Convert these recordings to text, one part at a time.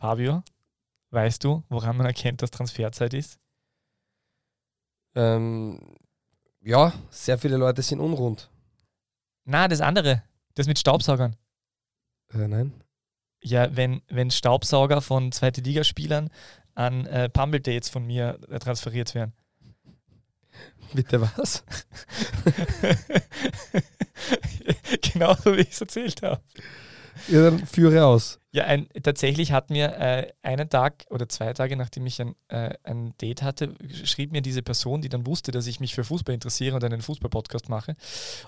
Fabio, weißt du, woran man erkennt, dass Transferzeit ist? Ähm, ja, sehr viele Leute sind unrund. Na, das andere, das mit Staubsaugern. Äh, nein. Ja, wenn, wenn Staubsauger von zweite Ligaspielern an äh, Pumble Dates von mir äh, transferiert werden. Bitte was? genau so, wie ich es erzählt habe. Ja, dann führe aus. Ja, ein, tatsächlich hat mir äh, einen Tag oder zwei Tage, nachdem ich ein, äh, ein Date hatte, schrieb mir diese Person, die dann wusste, dass ich mich für Fußball interessiere und einen Fußball-Podcast mache,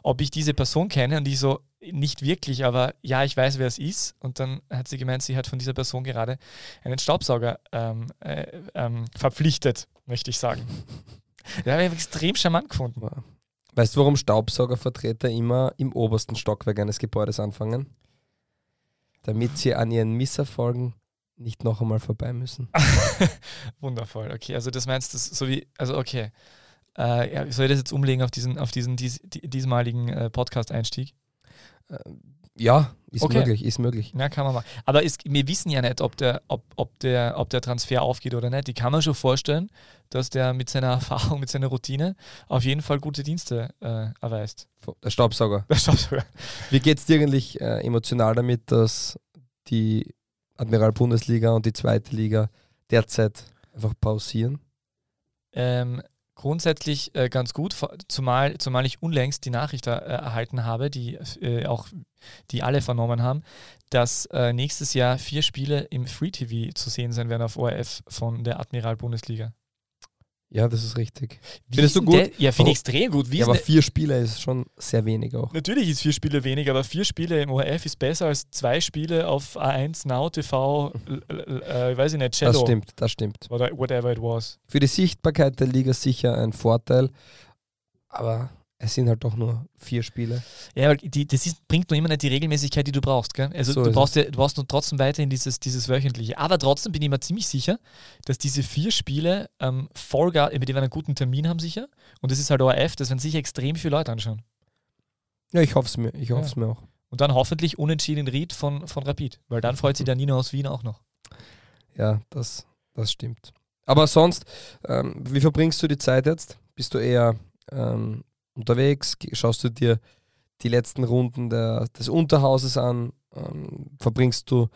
ob ich diese Person kenne und ich so, nicht wirklich, aber ja, ich weiß, wer es ist. Und dann hat sie gemeint, sie hat von dieser Person gerade einen Staubsauger ähm, äh, ähm, verpflichtet, möchte ich sagen. Ja, habe ich extrem charmant gefunden. Weißt du, warum Staubsaugervertreter immer im obersten Stockwerk eines Gebäudes anfangen? Damit sie an ihren Misserfolgen nicht noch einmal vorbei müssen. Wundervoll, okay. Also das meinst du so wie, also okay. Äh, soll ich das jetzt umlegen auf diesen, auf diesen dies, diesmaligen äh, Podcast-Einstieg? Ja, ist Okay. möglich, ist möglich. Ja, kann man machen. Aber ist, wir wissen ja nicht, ob der, ob, ob, der, ob der Transfer aufgeht oder nicht. Ich kann mir schon vorstellen, dass der mit seiner Erfahrung, mit seiner Routine auf jeden Fall gute Dienste äh, erweist. Der Staubsauger. Der Staubsauger. Wie geht es dir eigentlich äh, emotional damit, dass die Admiral Bundesliga und die zweite Liga derzeit einfach pausieren? Ähm, grundsätzlich äh, ganz gut, zumal, zumal ich unlängst die Nachricht äh, erhalten habe, die äh, auch die alle vernommen haben, dass äh, nächstes Jahr vier Spiele im Free TV zu sehen sein werden auf ORF von der Admiral Bundesliga. Ja, das ist richtig. Wie Findest ist du gut? Der? Ja, finde ich extrem gut. Wie Ja, aber vier Spiele ist schon sehr wenig auch. Natürlich ist vier Spiele weniger, aber vier Spiele im ORF ist besser als zwei Spiele auf A1, Now TV, äh, weiß ich nicht, Cello. Das stimmt, das stimmt. Oder whatever it was. Für die Sichtbarkeit der Liga sicher ein Vorteil, aber es sind halt doch nur vier Spiele. Ja, weil die, das ist, bringt nur immer nicht die Regelmäßigkeit, die du brauchst. Gell? Also So du, brauchst ja, du brauchst nur trotzdem weiterhin dieses, dieses wöchentliche. Aber trotzdem bin ich mir ziemlich sicher, dass diese vier Spiele ähm, Vollgas, die werden einen guten Termin haben sicher. Und das ist halt ORF, das werden sicher extrem viele Leute anschauen. Ja, ich hoffe es mir, ich hoffe es mir auch. Und dann hoffentlich unentschieden Ried von, von Rapid. Weil dann freut sich der Nino aus Wien auch noch. Ja, das, das stimmt. Aber sonst, ähm, wie verbringst du die Zeit jetzt? Bist du eher ähm, unterwegs? Schaust du dir die letzten Runden der, des Unterhauses an? Ähm, verbringst du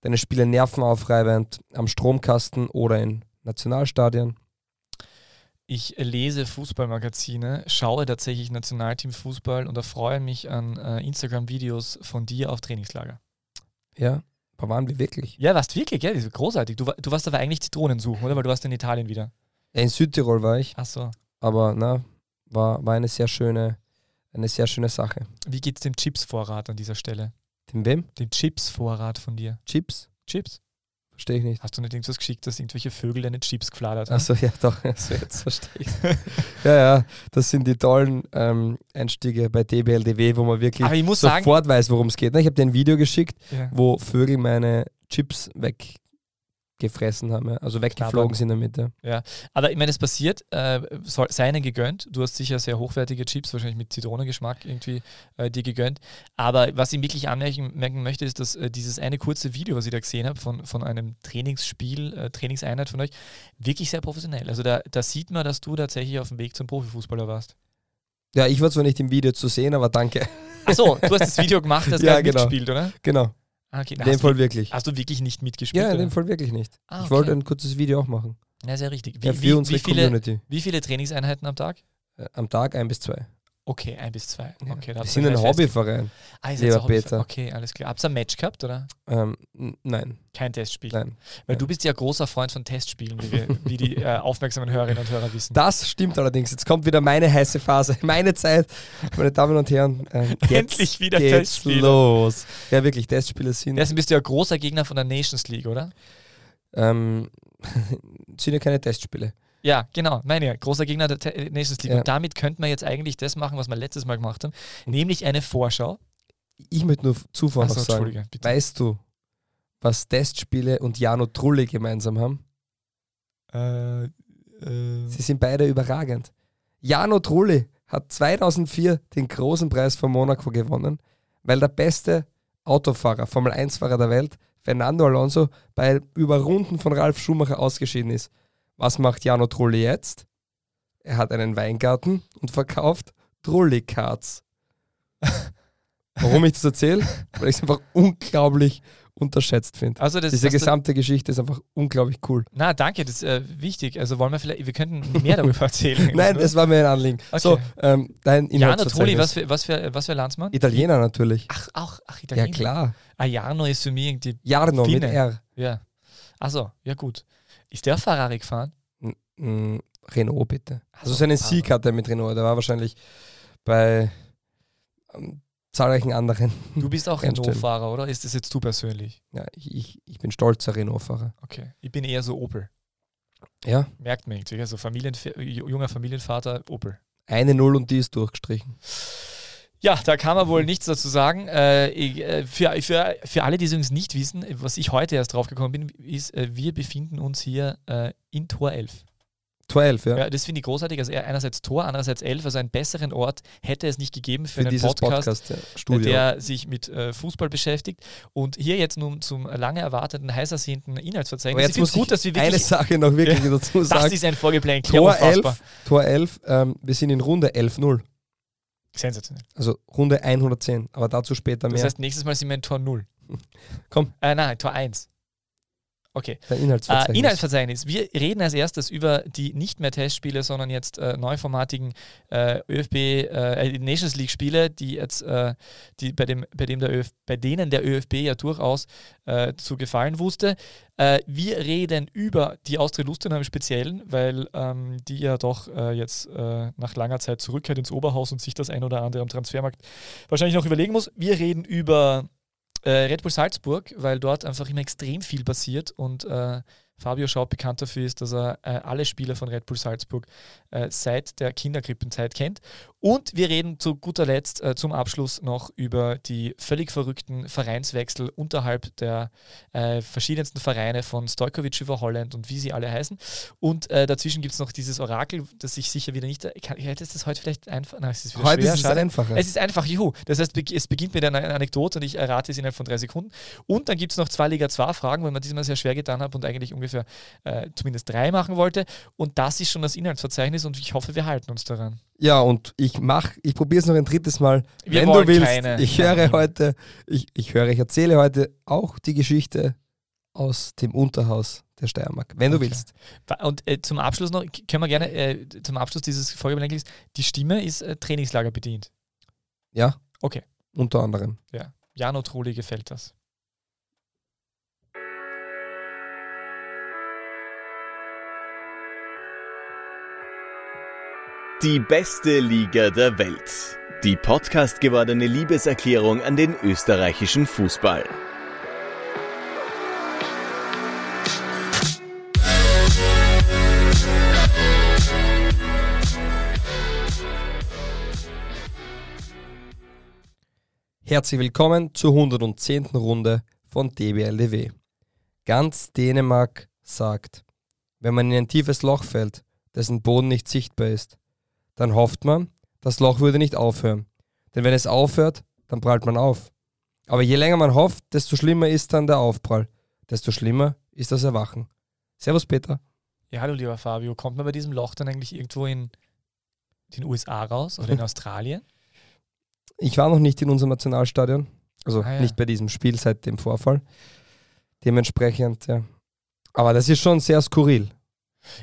deine Spiele nervenaufreibend am Stromkasten oder in Nationalstadien? Ich lese Fußballmagazine, schaue tatsächlich Nationalteam Fußball und erfreue mich an äh, Instagram-Videos von dir auf Trainingslager. Ja, aber waren wir wirklich? Ja, warst wirklich, ja, das ist großartig. Du, du warst aber eigentlich Zitronen suchen, oder? Weil du warst in Italien wieder. Ja, in Südtirol war ich, Ach so. aber na, war, war eine sehr schöne, eine sehr schöne Sache. Wie geht's dem Chipsvorrat an dieser Stelle? Dem wem? Dem Chipsvorrat von dir. Chips? Chips? Verstehe ich nicht. Hast du nicht irgendwas geschickt, dass irgendwelche Vögel deine Chips gefladert haben? Achso, ja, doch, also jetzt verstehe ich. ja, ja, das sind die tollen ähm, Einstiege bei DBLDW, wo man wirklich muss sagen, sofort weiß, worum es geht. ne? Ich habe dir ein Video geschickt, ja. wo Vögel meine Chips weggefressen haben, ja. also weggeflogen sind damit. Ja. aber ich meine, es passiert, äh, soll, sei ihnen gegönnt. Du hast sicher sehr hochwertige Chips, wahrscheinlich mit Zitronengeschmack irgendwie äh, dir gegönnt. Aber was ich wirklich anmerken merken möchte, ist, dass äh, dieses eine kurze Video, was ich da gesehen habe, von, von einem Trainingsspiel, äh, Trainingseinheit von euch, wirklich sehr professionell. Also da, da sieht man, dass du tatsächlich auf dem Weg zum Profifußballer warst. ja, ich war zwar nicht im Video zu sehen, aber danke. Achso, du hast das Video gemacht, hast Ja, genau. mitgespielt, oder? genau, okay. in dem du, Fall wirklich. hast du wirklich nicht mitgespielt? Ja, in oder? dem Fall wirklich nicht. Ah, Ich wollte okay. ein kurzes Video auch machen. Ja, sehr richtig. Wie, Ja, für wie, unsere wie, viele, Community. wie viele Trainingseinheiten am Tag? Äh, Am Tag ein bis zwei. Okay, ein bis zwei. Okay, Wir sind ein Hobbyverein. Ah, seid lieber Peter. Okay, alles klar. Habt ihr ein Match gehabt, oder? Ähm, nein, Kein Testspiel. nein. Weil nein. du bist ja großer Freund von Testspielen, wie, wir, wie die äh, aufmerksamen Hörerinnen und Hörer wissen. Das stimmt allerdings. Jetzt kommt wieder meine heiße Phase, meine Zeit. Meine Damen und Herren, ähm, Endlich wieder geht's Testspiele. los. Ja, wirklich, Testspiele sind, Deswegen bist du ja großer Gegner von der Nations League, oder? ähm, sind ja keine Testspiele. Ja, genau. Meine ja, großer Gegner der Te äh, Nations League. Ja. Und damit könnten wir jetzt eigentlich das machen, was wir letztes Mal gemacht haben, nämlich eine Vorschau. Ich möchte nur zuvor Achso, noch sagen, weißt du, was Testspiele und Jano Trulli gemeinsam haben? Äh, äh, Sie sind beide überragend. Jano Trulli hat 2004 den großen Preis von Monaco gewonnen, weil der beste Autofahrer, Formel-1-Fahrer der Welt, Fernando Alonso bei Überrunden von Ralf Schumacher ausgeschieden ist. Was macht Jano Trulli jetzt? Er hat einen Weingarten und verkauft Trulli-Cards. Warum ich das erzähle? Weil ich es einfach unglaublich unterschätzt finde. Also das, Diese gesamte Geschichte ist einfach unglaublich cool. Na, danke, das ist äh, wichtig. Also wollen wir vielleicht, wir könnten mehr darüber erzählen. Nein, es war mir ein Anliegen. Okay. So, ähm, dein Jano Trulli, was für, was, für, was für Landsmann? Italiener natürlich. Ach, auch, ach, Ja, Italiener. klar. Ah, Jarno ist für mich irgendwie, Jarno mit Finne. R. ja. Achso, ja gut. Ist der Ferrari gefahren? N- Renault bitte. Also so, seinen pardon. Sieg hat er mit Renault. Der war wahrscheinlich bei ähm, zahlreichen anderen. Du bist auch. Renault-Fahrer, oder? Ist das jetzt du persönlich? Ja, ich, ich, ich bin stolzer Renault-Fahrer. Okay. Ich bin eher so Opel. Ja, Merkt man irgendwie. Also Familienf junger Familienvater, Opel. eine Null und die ist durchgestrichen. Ja, da kann man wohl nichts dazu sagen. Äh, äh, für, für, für alle, die es übrigens nicht wissen, was ich heute erst drauf gekommen bin, ist, äh, wir befinden uns hier äh, in Tor 11. 12, ja. Ja. das finde ich großartig. Also einerseits Tor, andererseits 11. Also einen besseren Ort hätte es nicht gegeben für, Für einen Podcast, Podcast, ja. der sich mit äh, Fußball beschäftigt. Und hier jetzt nun zum lange erwarteten, heiß ersehnten Inhaltsverzeichnis. Aber jetzt muss es gut, dass wir eine wirklich... Sache noch wirklich Ja, dazu Das sagen. ist ein Vorgeplänkel. Tor ja, unfassbar. 11, Tor 11, ähm, wir sind in Runde 11-0. Sensationell. Also Runde 110, aber dazu später Das mehr. heißt, nächstes Mal sind wir in Tor 0. Komm. Äh, nein, Tor 1. Okay. Äh, Inhaltsverzeichnis. Inhaltsverzeichnis. Wir reden als erstes über die nicht mehr Testspiele, sondern jetzt äh, neuformatigen äh, ÖFB äh, Nations League Spiele, die jetzt äh, die bei dem bei dem der ÖF, bei denen der ÖFB ja durchaus äh, zu gefallen wusste. Äh, wir reden über die Austria Lustenau im Speziellen, weil ähm, die ja doch äh, jetzt äh, nach langer Zeit zurückkehrt ins Oberhaus und sich das ein oder andere am Transfermarkt wahrscheinlich noch überlegen muss. Wir reden über äh, Red Bull Salzburg, weil dort einfach immer extrem viel passiert und äh, Fabio Schaub bekannt dafür ist, dass er äh, alle Spieler von Red Bull Salzburg äh, seit der Kinderkrippenzeit kennt. Und wir reden zu guter Letzt äh, zum Abschluss noch über die völlig verrückten Vereinswechsel unterhalb der äh, verschiedensten Vereine von Stojkovic über Holland und wie sie alle heißen. Und äh, dazwischen gibt es noch dieses Orakel, das ich sicher wieder nicht. Kann, hätte es das heute vielleicht einfach. Nein, es ist wieder Heute schwer, ist es schade. einfacher. Es ist einfach, juhu. Das heißt, es beginnt mit einer Anekdote und ich errate es innerhalb von drei Sekunden. Und dann gibt es noch zwei Liga 2 Fragen, weil man diesmal sehr schwer getan hat und eigentlich ungefähr äh, zumindest drei machen wollte. Und das ist schon das Inhaltsverzeichnis und ich hoffe, wir halten uns daran. Ja, und ich mach, ich probiere es noch ein drittes Mal. Wir Wenn du willst, keine. ich höre heute, ich, ich höre, ich erzähle heute auch die Geschichte aus dem Unterhaus der Steiermark. Wenn du Okay. willst. Und äh, zum Abschluss noch, können wir gerne, äh, zum Abschluss dieses Folgebedenkens, die Stimme ist äh, Trainingslager bedient. Ja? Okay. Unter anderem. Ja. Jano Trulli gefällt das. Die beste Liga der Welt. Die Podcast gewordene Liebeserklärung an den österreichischen Fußball. Herzlich willkommen zur 110. Runde von DBLDW. Ganz Dänemark sagt, wenn man in ein tiefes Loch fällt, dessen Boden nicht sichtbar ist, dann hofft man, das Loch würde nicht aufhören. Denn wenn es aufhört, dann prallt man auf. Aber je länger man hofft, desto schlimmer ist dann der Aufprall. Desto schlimmer ist das Erwachen. Servus Peter. Ja, hallo lieber Fabio. Kommt man bei diesem Loch dann eigentlich irgendwo in den USA raus oder in Australien? Ich war noch nicht in unserem Nationalstadion, also Ah, ja. nicht bei diesem Spiel seit dem Vorfall. Dementsprechend, ja. Aber das ist schon sehr skurril.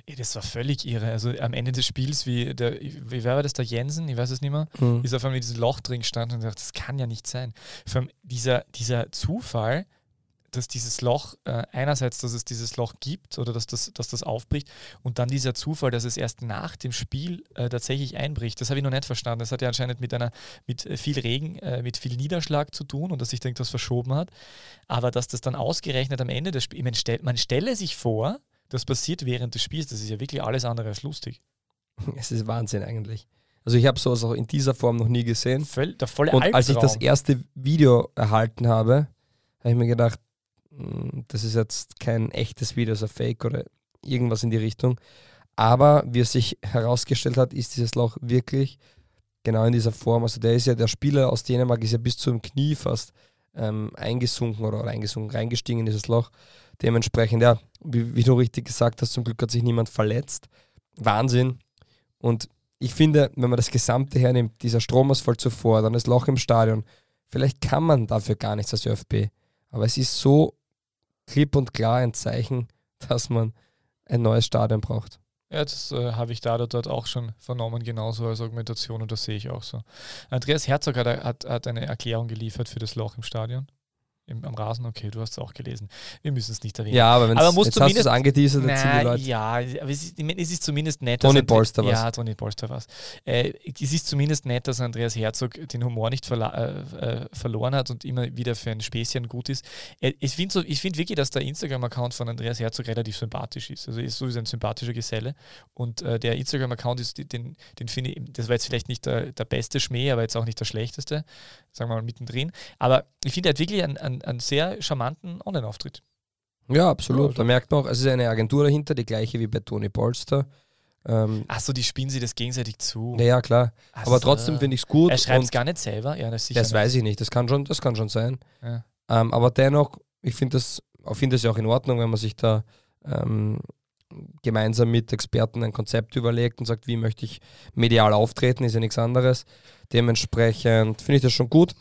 Ey, das war völlig irre. Also am Ende des Spiels, wie der, wie wer war das, der Jensen, ich weiß es nicht mehr, Mhm. ist auf einmal in diesem Loch drin gestanden und gesagt, das kann ja nicht sein. Vor allem dieser, dieser Zufall, dass dieses Loch, äh, einerseits, dass es dieses Loch gibt oder dass das, dass das aufbricht und dann dieser Zufall, dass es erst nach dem Spiel äh, tatsächlich einbricht. Das habe ich noch nicht verstanden. Das hat ja anscheinend mit einer, mit äh, viel Regen, äh, mit viel Niederschlag zu tun und dass sich irgendwas verschoben hat. Aber dass das dann ausgerechnet am Ende des Spiels, man stelle sich vor, das passiert während des Spiels, das ist ja wirklich alles andere als lustig. Es ist Wahnsinn eigentlich. Also ich habe sowas auch in dieser Form noch nie gesehen. Völl, der volle Und als ich das erste Video erhalten habe, habe ich mir gedacht, "Mm, das ist jetzt kein echtes Video, das ist ein Fake oder irgendwas in die Richtung. Aber wie es sich herausgestellt hat, ist dieses Loch wirklich genau in dieser Form. Also der ist ja, der Spieler aus Dänemark ist ja bis zum Knie fast ähm, eingesunken oder eingesunken, reingestiegen in dieses Loch. Dementsprechend, ja, wie, wie, du richtig gesagt hast, zum Glück hat sich niemand verletzt. Wahnsinn. Und ich finde, wenn man das Gesamte hernimmt, dieser Stromausfall zuvor, dann das Loch im Stadion, vielleicht kann man dafür gar nichts als ÖFB. Aber es ist so klipp und klar ein Zeichen, dass man ein neues Stadion braucht. Ja, das äh, habe ich da dort auch schon vernommen, genauso als Argumentation und das sehe ich auch so. Andreas Herzog hat, hat, hat eine Erklärung geliefert für das Loch im Stadion. Im, am Rasen, okay, du hast es auch gelesen. Wir müssen es nicht erwähnen. Ja, aber, du es angeteasert, na, Leute. Ja, aber es ist, es ist zumindest nett. Toni Polster was. Ja, Toni Polster was. Äh, es ist zumindest nett, dass Andreas Herzog den Humor nicht äh, äh, verloren hat und immer wieder für ein Späßchen gut ist. Äh, ich finde so, find wirklich, dass der Instagram-Account von Andreas Herzog relativ sympathisch ist. Also er ist sowieso ein sympathischer Geselle. Und äh, der Instagram-Account ist, den, den finde ich, das war jetzt vielleicht nicht der, der beste Schmäh, aber jetzt auch nicht der schlechteste, sagen wir mal mittendrin. Aber ich finde, er hat wirklich einen, einen, einen sehr charmanten Online-Auftritt. Ja, absolut. Ja, da merkt man auch, es ist eine Agentur dahinter, die gleiche wie bei Tony Polster. Ähm, Achso, die spielen sie das gegenseitig zu. Ja, klar. Ach Aber trotzdem finde ich es gut. Er schreibt es gar nicht selber. Ja, das, das weiß ich nicht. Das kann schon, das kann schon sein. Ja. Ähm, aber dennoch, ich finde das, find das ja auch in Ordnung, wenn man sich da ähm, gemeinsam mit Experten ein Konzept überlegt und sagt, wie möchte ich medial auftreten, ist ja nichts anderes. Dementsprechend finde ich das schon gut.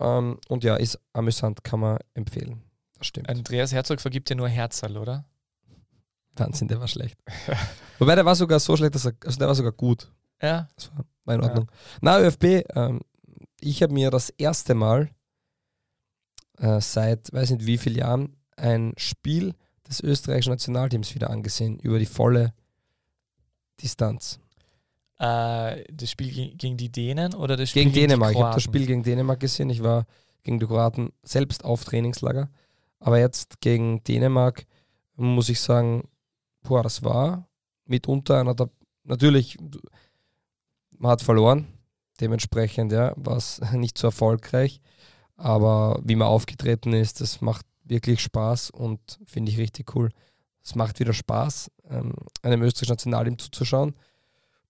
Ähm, und ja, ist amüsant, kann man empfehlen. Das stimmt. Andreas Herzog vergibt ja nur Herzerl, oder? Wahnsinn, der war schlecht. Wobei der war sogar so schlecht, dass er, also der war sogar gut. Ja. Das war, war in Ordnung. Ja. Na, ÖFB, ähm, ich habe mir das erste Mal äh, seit, weiß nicht wie vielen Jahren, ein Spiel des österreichischen Nationalteams wieder angesehen, über die volle Distanz. Äh, das Spiel gegen die Dänen oder das Spiel gegen, gegen Dänemark? Ich habe das Spiel gegen Dänemark gesehen. Ich war gegen die Kroaten selbst auf Trainingslager. Aber jetzt gegen Dänemark muss ich sagen, boah, das war mitunter einer der. Natürlich, man hat verloren. Dementsprechend ja, war es nicht so erfolgreich. Aber wie man aufgetreten ist, das macht wirklich Spaß und finde ich richtig cool. Es macht wieder Spaß, ähm, einem österreichischen Nationalteam zuzuschauen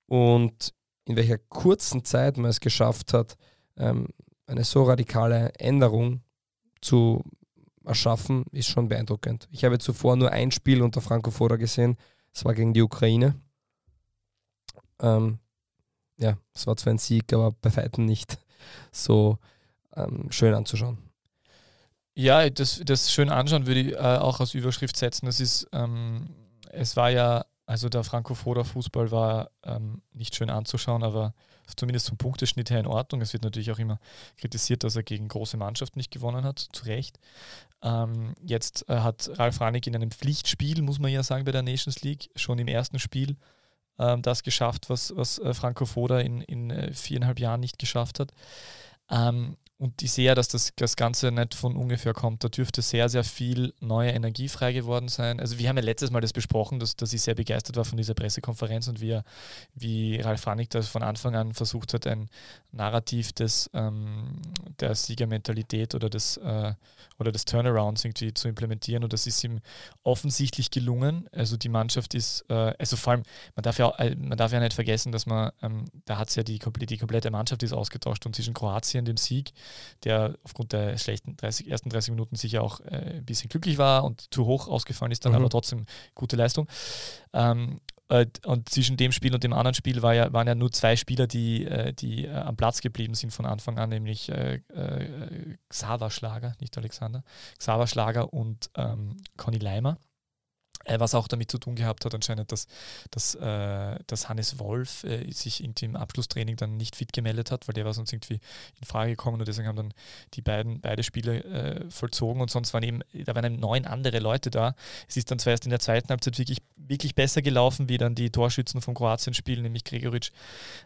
und in welcher kurzen Zeit man es geschafft hat, ähm, eine so radikale Änderung zu erschaffen, ist schon beeindruckend. Ich habe zuvor nur ein Spiel unter Franco Foda gesehen, das war gegen die Ukraine. Ähm, ja, es war zwar ein Sieg, aber bei weitem nicht so ähm, schön anzuschauen. Ja, das, das schön anschauen würde ich äh, auch als Überschrift setzen. Das ist, ähm, es war ja also der Franco-Foda-Fußball war ähm, nicht schön anzuschauen, aber zumindest vom Punkteschnitt her in Ordnung. Es wird natürlich auch immer kritisiert, dass er gegen große Mannschaften nicht gewonnen hat, zu Recht. Ähm, jetzt äh, hat Ralf Ranik in einem Pflichtspiel, muss man ja sagen, bei der Nations League, schon im ersten Spiel ähm, das geschafft, was, was äh, Franco Foda in, in äh, viereinhalb Jahren nicht geschafft hat. Ähm, und ich sehe ja, dass das, das Ganze nicht von ungefähr kommt. Da dürfte sehr, sehr viel neue Energie frei geworden sein. Also wir haben ja letztes Mal das besprochen, dass, dass ich sehr begeistert war von dieser Pressekonferenz und wie, wie Ralf Frannig das von Anfang an versucht hat, ein Narrativ des, ähm, der Siegermentalität oder des, äh, oder des Turnarounds irgendwie zu implementieren. Und das ist ihm offensichtlich gelungen. Also die Mannschaft ist, äh, also vor allem, man darf ja, man darf ja nicht vergessen, dass man, ähm, da hat es ja die, die komplette Mannschaft ist ausgetauscht und zwischen Kroatien, dem Sieg, der aufgrund der schlechten 30, ersten 30 Minuten sicher auch äh, ein bisschen glücklich war und zu hoch ausgefallen ist, dann mhm. aber trotzdem gute Leistung. Ähm, äh, und zwischen dem Spiel und dem anderen Spiel war ja, waren ja nur zwei Spieler, die, äh, die äh, am Platz geblieben sind von Anfang an, nämlich Xaver Schlager, nicht Alexander, Xaver Schlager und ähm, Conny Leimer. Äh, was auch damit zu tun gehabt hat, anscheinend, dass, dass, äh, dass Hannes Wolf äh, sich irgendwie im Abschlusstraining dann nicht fit gemeldet hat, weil der war sonst irgendwie in Frage gekommen und deswegen haben dann die beiden beide Spiele äh, vollzogen und sonst waren eben, da waren eben neun andere Leute da. Es ist dann zwar erst in der zweiten Halbzeit wirklich, wirklich besser gelaufen, wie dann die Torschützen vom Kroatien spielen, nämlich Gregoric,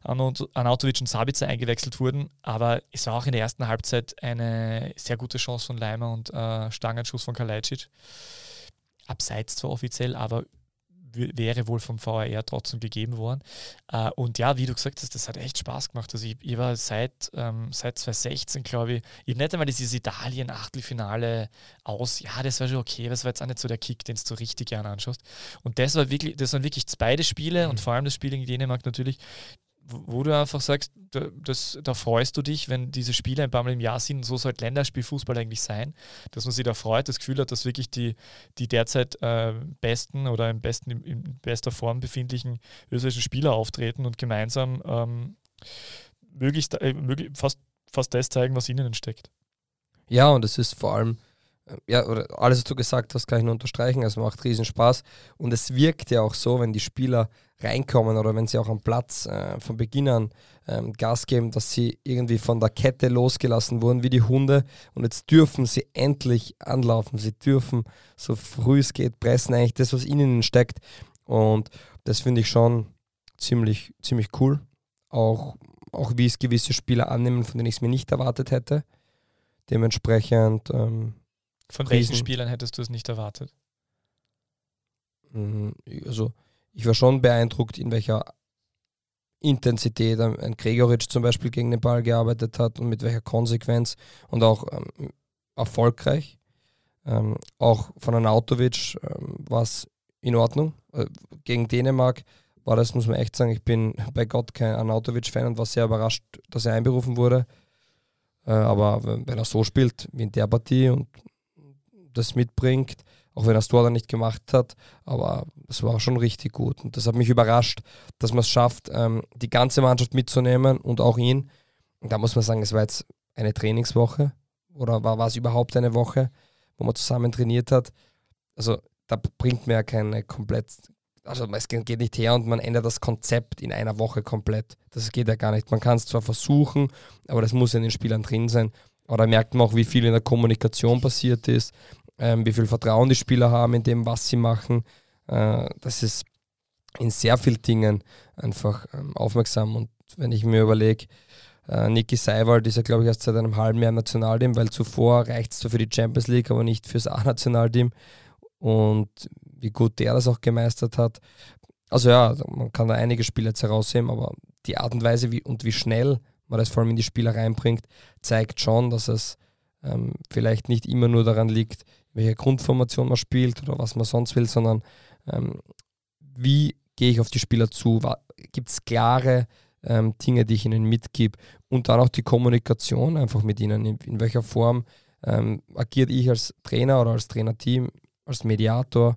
Anautovic und Sabica eingewechselt wurden, aber es war auch in der ersten Halbzeit eine sehr gute Chance von Leimer und äh, Stangenschuss von Kalajdzic abseits zwar offiziell, aber wäre wohl vom VAR trotzdem gegeben worden. Äh, und ja, wie du gesagt hast, das hat echt Spaß gemacht. Also ich, ich war seit, ähm, seit 2016, glaube ich, ich habe nicht einmal dieses Italien-Achtelfinale aus, ja, das war schon okay, das war jetzt auch nicht so der Kick, den du richtig gerne anschaust. Und das war wirklich, das waren wirklich beide Spiele mhm. und vor allem das Spiel gegen Dänemark natürlich, wo du einfach sagst, da, das, da freust du dich, wenn diese Spiele ein paar Mal im Jahr sind. So sollte Länderspielfußball eigentlich sein, dass man sich da freut, das Gefühl hat, dass wirklich die, die derzeit äh, besten oder im besten, in, bester Form befindlichen österreichischen Spieler auftreten und gemeinsam ähm, möglichst, äh, möglich, fast, fast das zeigen, was ihnen steckt. Ja, und es ist vor allem ja, oder alles, was du gesagt hast, kann ich nur unterstreichen. Es macht riesen Spaß. Und es wirkt ja auch so, wenn die Spieler reinkommen oder wenn sie auch am Platz äh, von Beginn an ähm, Gas geben, dass sie irgendwie von der Kette losgelassen wurden wie die Hunde. Und jetzt dürfen sie endlich anlaufen. Sie dürfen so früh es geht pressen, eigentlich das, was ihnen steckt. Und das finde ich schon ziemlich, ziemlich cool. Auch, auch wie es gewisse Spieler annehmen, von denen ich es mir nicht erwartet hätte. Dementsprechend. Ähm, von welchen Spielern hättest du es nicht erwartet? Mhm, also, ich war schon beeindruckt, in welcher Intensität ein Gregoritsch zum Beispiel gegen den Ball gearbeitet hat und mit welcher Konsequenz und auch ähm, erfolgreich. Ähm, auch von Anautovic ähm, war es in Ordnung. Äh, gegen Dänemark war das, muss man echt sagen, ich bin bei Gott kein Anautovic-Fan und war sehr überrascht, dass er einberufen wurde. Äh, aber wenn er so spielt wie in der Partie und das mitbringt, auch wenn er das Tor dann nicht gemacht hat. Aber es war schon richtig gut. Und das hat mich überrascht, dass man es schafft, ähm, die ganze Mannschaft mitzunehmen und auch ihn. Und da muss man sagen, es war jetzt eine Trainingswoche oder war, war es überhaupt eine Woche, wo man zusammen trainiert hat. Also da bringt man ja keine komplett, also es geht nicht her und man ändert das Konzept in einer Woche komplett. Das geht ja gar nicht. Man kann es zwar versuchen, aber das muss in den Spielern drin sein. Aber da merkt man auch, wie viel in der Kommunikation passiert ist, ähm, wie viel Vertrauen die Spieler haben in dem, was sie machen. Äh, das ist in sehr vielen Dingen einfach ähm, aufmerksam. Und wenn ich mir überlege, äh, Niki Seiwald ist ja, glaube ich, erst seit einem halben Jahr Nationalteam, weil zuvor reicht es zwar für die Champions League, aber nicht fürs A-Nationalteam. Und wie gut der das auch gemeistert hat. Also ja, man kann da einige Spieler jetzt herausheben, aber die Art und Weise wie, und wie schnell man das vor allem in die Spieler reinbringt, zeigt schon, dass es ähm, vielleicht nicht immer nur daran liegt, welche Grundformation man spielt oder was man sonst will, sondern ähm, wie gehe ich auf die Spieler zu? Gibt es klare ähm, Dinge, die ich ihnen mitgebe? Und dann auch die Kommunikation einfach mit ihnen. In, in welcher Form ähm, agiert ich als Trainer oder als Trainerteam, als Mediator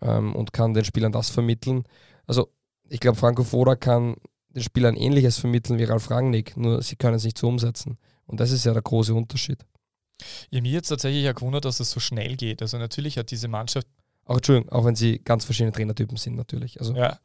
ähm, und kann den Spielern das vermitteln? Also, ich glaube, Franco Foda kann den Spielern ähnliches vermitteln wie Ralf Rangnick, nur sie können es nicht so umsetzen. Und das ist ja der große Unterschied. Ja, mir jetzt tatsächlich ja gewundert, dass es so schnell geht. Also natürlich hat diese Mannschaft. Auch Entschuldigung, auch wenn sie ganz verschiedene Trainertypen sind, natürlich. Also. Ja.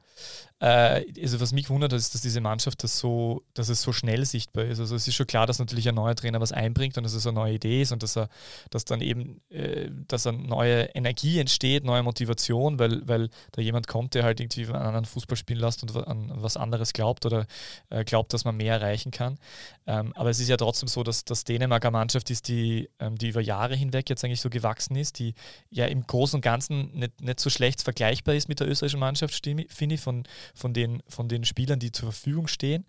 Äh, also was mich wundert, ist, dass diese Mannschaft das so, dass es so schnell sichtbar ist. Also es ist schon klar, dass natürlich ein neuer Trainer was einbringt und dass es eine neue Idee ist und dass er, dass dann eben, äh, dass eine neue Energie entsteht, neue Motivation, weil, weil da jemand kommt, der halt irgendwie einen anderen Fußball spielen lässt und an was anderes glaubt oder äh, glaubt, dass man mehr erreichen kann. Ähm, aber es ist ja trotzdem so, dass, dass Dänemark eine Mannschaft ist, die, ähm, die über Jahre hinweg jetzt eigentlich so gewachsen ist, die ja im Großen und Ganzen nicht, nicht so schlecht vergleichbar ist mit der österreichischen Mannschaft, finde ich, von, von, den, von den Spielern, die zur Verfügung stehen.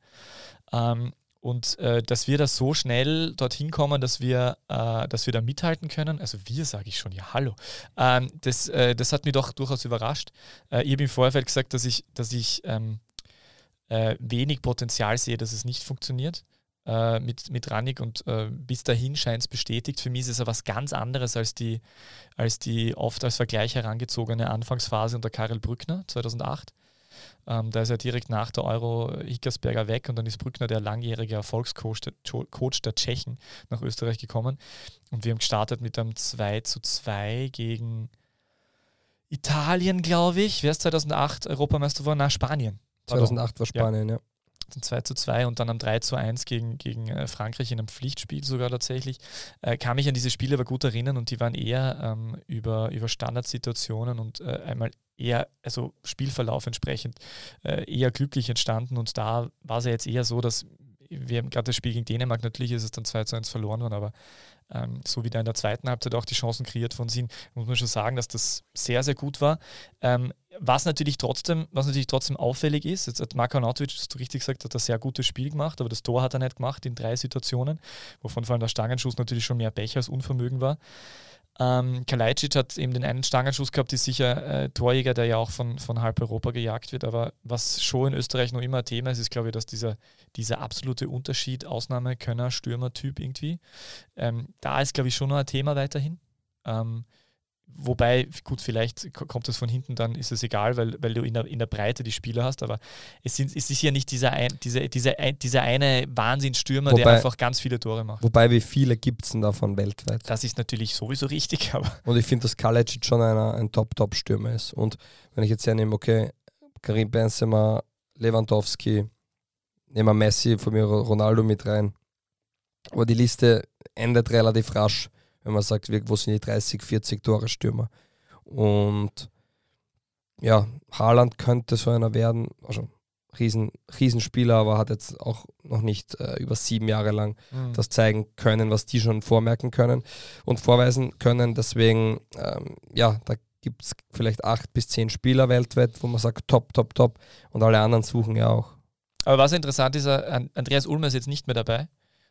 Ähm, und äh, dass wir das so schnell dorthin kommen, dass wir, äh, dass wir da mithalten können. Also wir sage ich schon, ja hallo. Ähm, das, äh, das hat mich doch durchaus überrascht. Äh, ich habe im Vorfeld gesagt, dass ich, dass ich ähm, äh, wenig Potenzial sehe, dass es nicht funktioniert äh, mit, mit Rannig und bis dahin scheint es bestätigt. Für mich ist es aber was ganz anderes als die, als die oft als Vergleich herangezogene Anfangsphase unter Karel Brückner 2008 ähm, da ist er direkt nach der Euro Hickersberger weg und dann ist Brückner, der langjährige Erfolgscoach der, Coach der Tschechen, nach Österreich gekommen. Und wir haben gestartet mit einem 2 zu 2 gegen Italien, glaube ich. Wer ist 2008 Europameister geworden? Nach Spanien. 2008 war Spanien, ja. ja. 2 zu 2 und dann am 3 zu 1 gegen, gegen äh, Frankreich in einem Pflichtspiel sogar tatsächlich. Äh, kann mich an diese Spiele aber gut erinnern und die waren eher ähm, über, über Standardsituationen und äh, einmal eher, also Spielverlauf entsprechend, äh, eher glücklich entstanden und da war es ja jetzt eher so, dass wir gerade das Spiel gegen Dänemark, natürlich ist es dann 2 zu 1 verloren worden, aber ähm, so wie da in der zweiten Halbzeit auch die Chancen kreiert von sind, muss man schon sagen, dass das sehr, sehr gut war. Ähm, was natürlich trotzdem, was natürlich trotzdem auffällig ist, jetzt hat Marko Nautovic, hast du richtig gesagt, hat ein sehr gutes Spiel gemacht, aber das Tor hat er nicht gemacht in drei Situationen, wovon vor allem der Stangenschuss natürlich schon mehr Pech als Unvermögen war. Ähm, Kalajdzic hat eben den einen Stangenschuss gehabt, ist sicher äh, Torjäger, der ja auch von, von halb Europa gejagt wird. Aber was schon in Österreich noch immer ein Thema ist, ist, glaube ich, dass dieser, dieser absolute Unterschied, Ausnahmekönner, Stürmer-Typ irgendwie, ähm, da ist, glaube ich, schon noch ein Thema weiterhin. Ähm, Wobei, gut, vielleicht kommt es von hinten, dann ist es egal, weil, weil du in der, in der Breite die Spieler hast, aber es, sind, es ist ja nicht dieser, ein, diese, diese, dieser eine Wahnsinnsstürmer, der einfach ganz viele Tore macht. Wobei, wie viele gibt es denn davon weltweit? Das ist natürlich sowieso richtig, aber. Und ich finde, dass Kalecic schon einer, ein Top-Top-Stürmer ist. Und wenn ich jetzt hernehme, okay, Karim Benzema, Lewandowski, nehmen wir Messi, von mir Ronaldo mit rein. Aber die Liste endet relativ rasch wenn man sagt, wo sind die 30, 40 Tore Stürmer. Und ja, Haaland könnte so einer werden, also Riesen, Riesenspieler, aber hat jetzt auch noch nicht äh, über sieben Jahre lang mhm. das zeigen können, was die schon vormerken können und vorweisen können. Deswegen, ähm, ja, da gibt es vielleicht acht bis zehn Spieler weltweit, wo man sagt, top, top, top. Und alle anderen suchen ja auch. Aber was interessant ist, äh, Andreas Ulmer ist jetzt nicht mehr dabei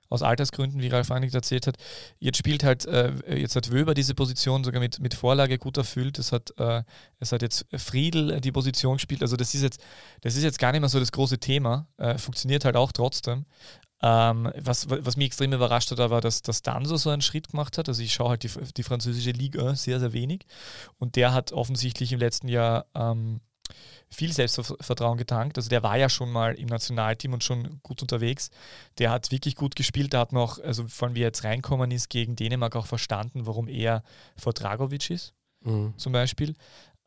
aus Altersgründen, wie Ralf Rangnick erzählt hat. Jetzt spielt halt, äh, jetzt hat Wöber diese Position sogar mit, mit Vorlage gut erfüllt. Es hat, äh, es hat jetzt Friedel die Position gespielt. Also das ist jetzt, das ist jetzt gar nicht mehr so das große Thema. Äh, funktioniert halt auch trotzdem. Ähm, was, was mich extrem überrascht hat, war, dass, dass Danso so einen Schritt gemacht hat. Also ich schaue halt die, die französische Liga sehr, sehr wenig. Und der hat offensichtlich im letzten Jahr ähm, viel Selbstvertrauen getankt. Also der war ja schon mal im Nationalteam und schon gut unterwegs. Der hat wirklich gut gespielt. Der hat noch, also vor allem wie er jetzt reinkommen ist, gegen Dänemark auch verstanden, warum er vor Dragovic ist, mhm. zum Beispiel.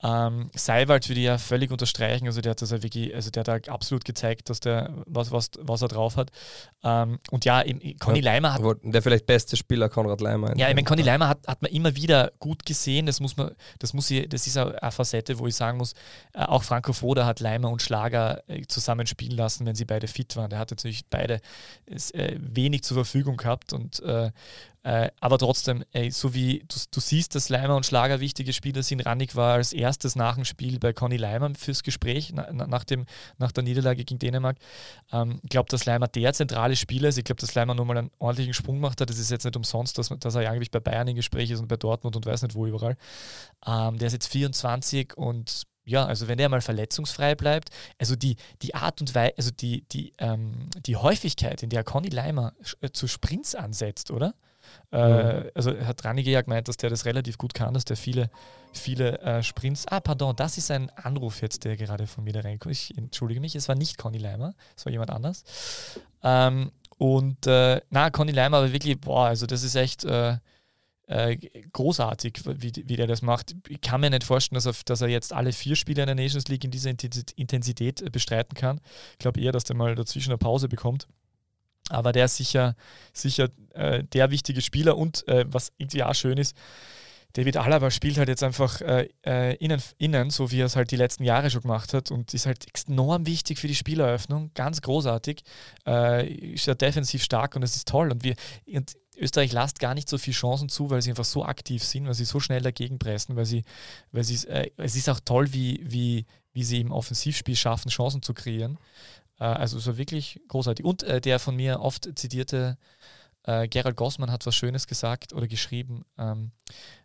Ähm, Seiwald würde ich ja völlig unterstreichen, also der hat das ja wirklich, also der hat da absolut gezeigt, dass der was, was, was er drauf hat. Ähm, und ja, Conny ja, Leimer hat. Der vielleicht beste Spieler, Konrad Leimer. Ja, ich meine, Conny Leimer hat, hat man immer wieder gut gesehen. Das muss man, das muss ich, das ist eine Facette, wo ich sagen muss, äh, auch Franco Foda hat Leimer und Schlager äh, zusammen spielen lassen, wenn sie beide fit waren. Der hat natürlich beide äh, wenig zur Verfügung gehabt und äh, äh, aber trotzdem, ey, so wie du, du, siehst, dass Leimer und Schlager wichtige Spieler sind. Rannig war als erstes nach dem Spiel bei Conny Leimer fürs Gespräch na, nach, dem, nach der Niederlage gegen Dänemark. Ähm, ich glaube, dass Leimer der zentrale Spieler ist. Ich glaube, dass Leimer nochmal einen ordentlichen Sprung gemacht hat. Das ist jetzt nicht umsonst, dass, dass er eigentlich bei Bayern im Gespräch ist und bei Dortmund und weiß nicht wo überall. Ähm, der ist jetzt 24 und ja, also wenn der mal verletzungsfrei bleibt, also die, die Art und Weise, also die, die, ähm, die Häufigkeit, in der Conny Leimer äh, zu Sprints ansetzt, oder? Äh, mhm. also hat Ranige ja gemeint, dass der das relativ gut kann, dass der viele, viele äh, Sprints. Ah, pardon, das ist ein Anruf jetzt, der gerade von mir da reinkommt. Ich entschuldige mich, es war nicht Conny Leimer, es war jemand anders. Ähm, und äh, na, Conny Leimer, aber wirklich, boah, also das ist echt äh, äh, großartig, wie, wie der das macht. Ich kann mir nicht vorstellen, dass er, dass er jetzt alle vier Spiele in der Nations League in dieser Intensität bestreiten kann. Ich glaube eher, dass der mal dazwischen eine Pause bekommt. Aber der ist sicher, sicher äh, der wichtige Spieler. Und äh, was irgendwie auch schön ist, David Alaba spielt halt jetzt einfach äh, äh, innen, innen, so wie er es halt die letzten Jahre schon gemacht hat und ist halt enorm wichtig für die Spieleröffnung, ganz großartig, äh, ist ja defensiv stark und es ist toll. Und wir und Österreich lasst gar nicht so viele Chancen zu, weil sie einfach so aktiv sind, weil sie so schnell dagegen pressen, weil sie, weil sie, äh, es ist auch toll, wie, wie, wie sie im Offensivspiel schaffen, Chancen zu kreieren. Äh, also so wirklich großartig. Und äh, der von mir oft zitierte äh, Gerald Gossmann hat was Schönes gesagt oder geschrieben, ähm,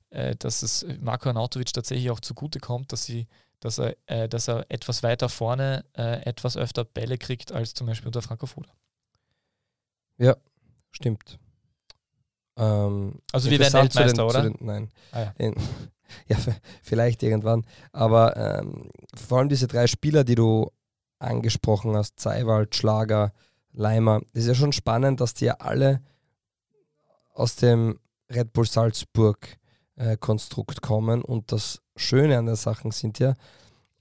äh, dass es Marco Arnautovic tatsächlich auch zugute kommt, dass sie dass er, äh, dass er etwas weiter vorne äh, etwas öfter Bälle kriegt als zum Beispiel unter Franco Foda. Ja, stimmt. Ähm, also wir werden Weltmeister, den, oder? Den, nein. Ah, ja. In, ja, vielleicht irgendwann. Aber ähm, vor allem diese drei Spieler, die du angesprochen hast, Zeiwald, Schlager, Leimer. Es ist ja schon spannend, dass die ja alle aus dem Red Bull Salzburg äh, Konstrukt kommen und das Schöne an den Sachen sind ja,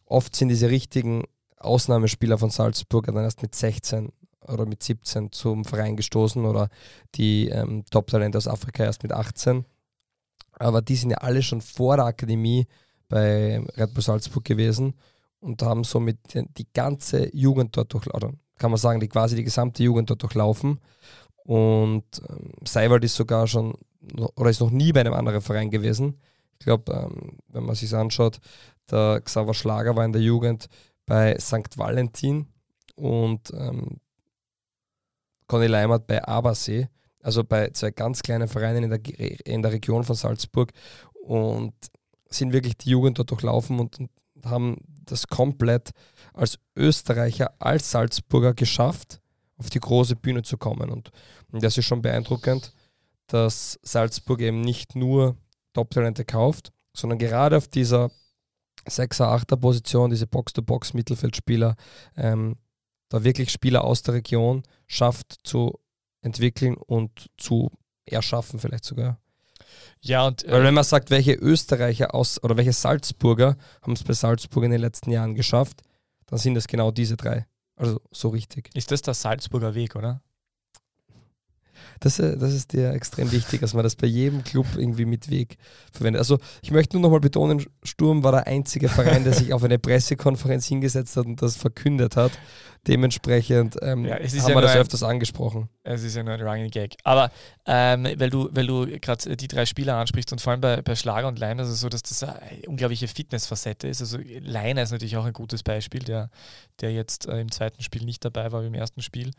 oft sind diese richtigen Ausnahmespieler von Salzburg dann erst mit 16 oder mit 17 zum Verein gestoßen oder die ähm, Top-Talente aus Afrika erst mit 18. Aber die sind ja alle schon vor der Akademie bei Red Bull Salzburg gewesen und haben somit die ganze Jugend dort durchlaufen, kann man sagen, die quasi die gesamte Jugend dort durchlaufen. Und ähm, Seiwald ist sogar schon oder ist noch nie bei einem anderen Verein gewesen. Ich glaube, ähm, wenn man sich anschaut, der Xaver Schlager war in der Jugend bei St. Valentin und ähm, Conny Leimert bei Abersee. also bei zwei ganz kleinen Vereinen in der, in der Region von Salzburg und sind wirklich die Jugend dort durchlaufen und, und haben das komplett als Österreicher, als Salzburger geschafft, auf die große Bühne zu kommen. Und, und das ist schon beeindruckend, dass Salzburg eben nicht nur Top-Talente kauft, sondern gerade auf dieser 6er, 8er Position, diese Box-to-Box-Mittelfeldspieler, ähm, da wirklich Spieler aus der Region schafft zu entwickeln und zu erschaffen vielleicht sogar. Ja, und. Weil wenn man sagt, welche Österreicher aus oder welche Salzburger haben es bei Salzburg in den letzten Jahren geschafft, dann sind es genau diese drei. Also so richtig. Ist das der Salzburger Weg, oder? Das, äh, das ist dir extrem wichtig, dass man das bei jedem Club irgendwie mit Weg verwendet. Also ich möchte nur nochmal betonen, Sturm war der einzige Verein, der sich auf eine Pressekonferenz hingesetzt hat und das verkündet hat. Dementsprechend ähm, ja, haben ja wir das ein, öfters angesprochen. Es ist ja nur ein Running Gag. Aber ähm, weil du, weil du gerade die drei Spieler ansprichst und vor allem bei, bei Schlager und Leiner ist es so, dass das eine unglaubliche Fitnessfacette ist. Also Leiner ist natürlich auch ein gutes Beispiel, der, der jetzt äh, im zweiten Spiel nicht dabei war wie im ersten Spiel.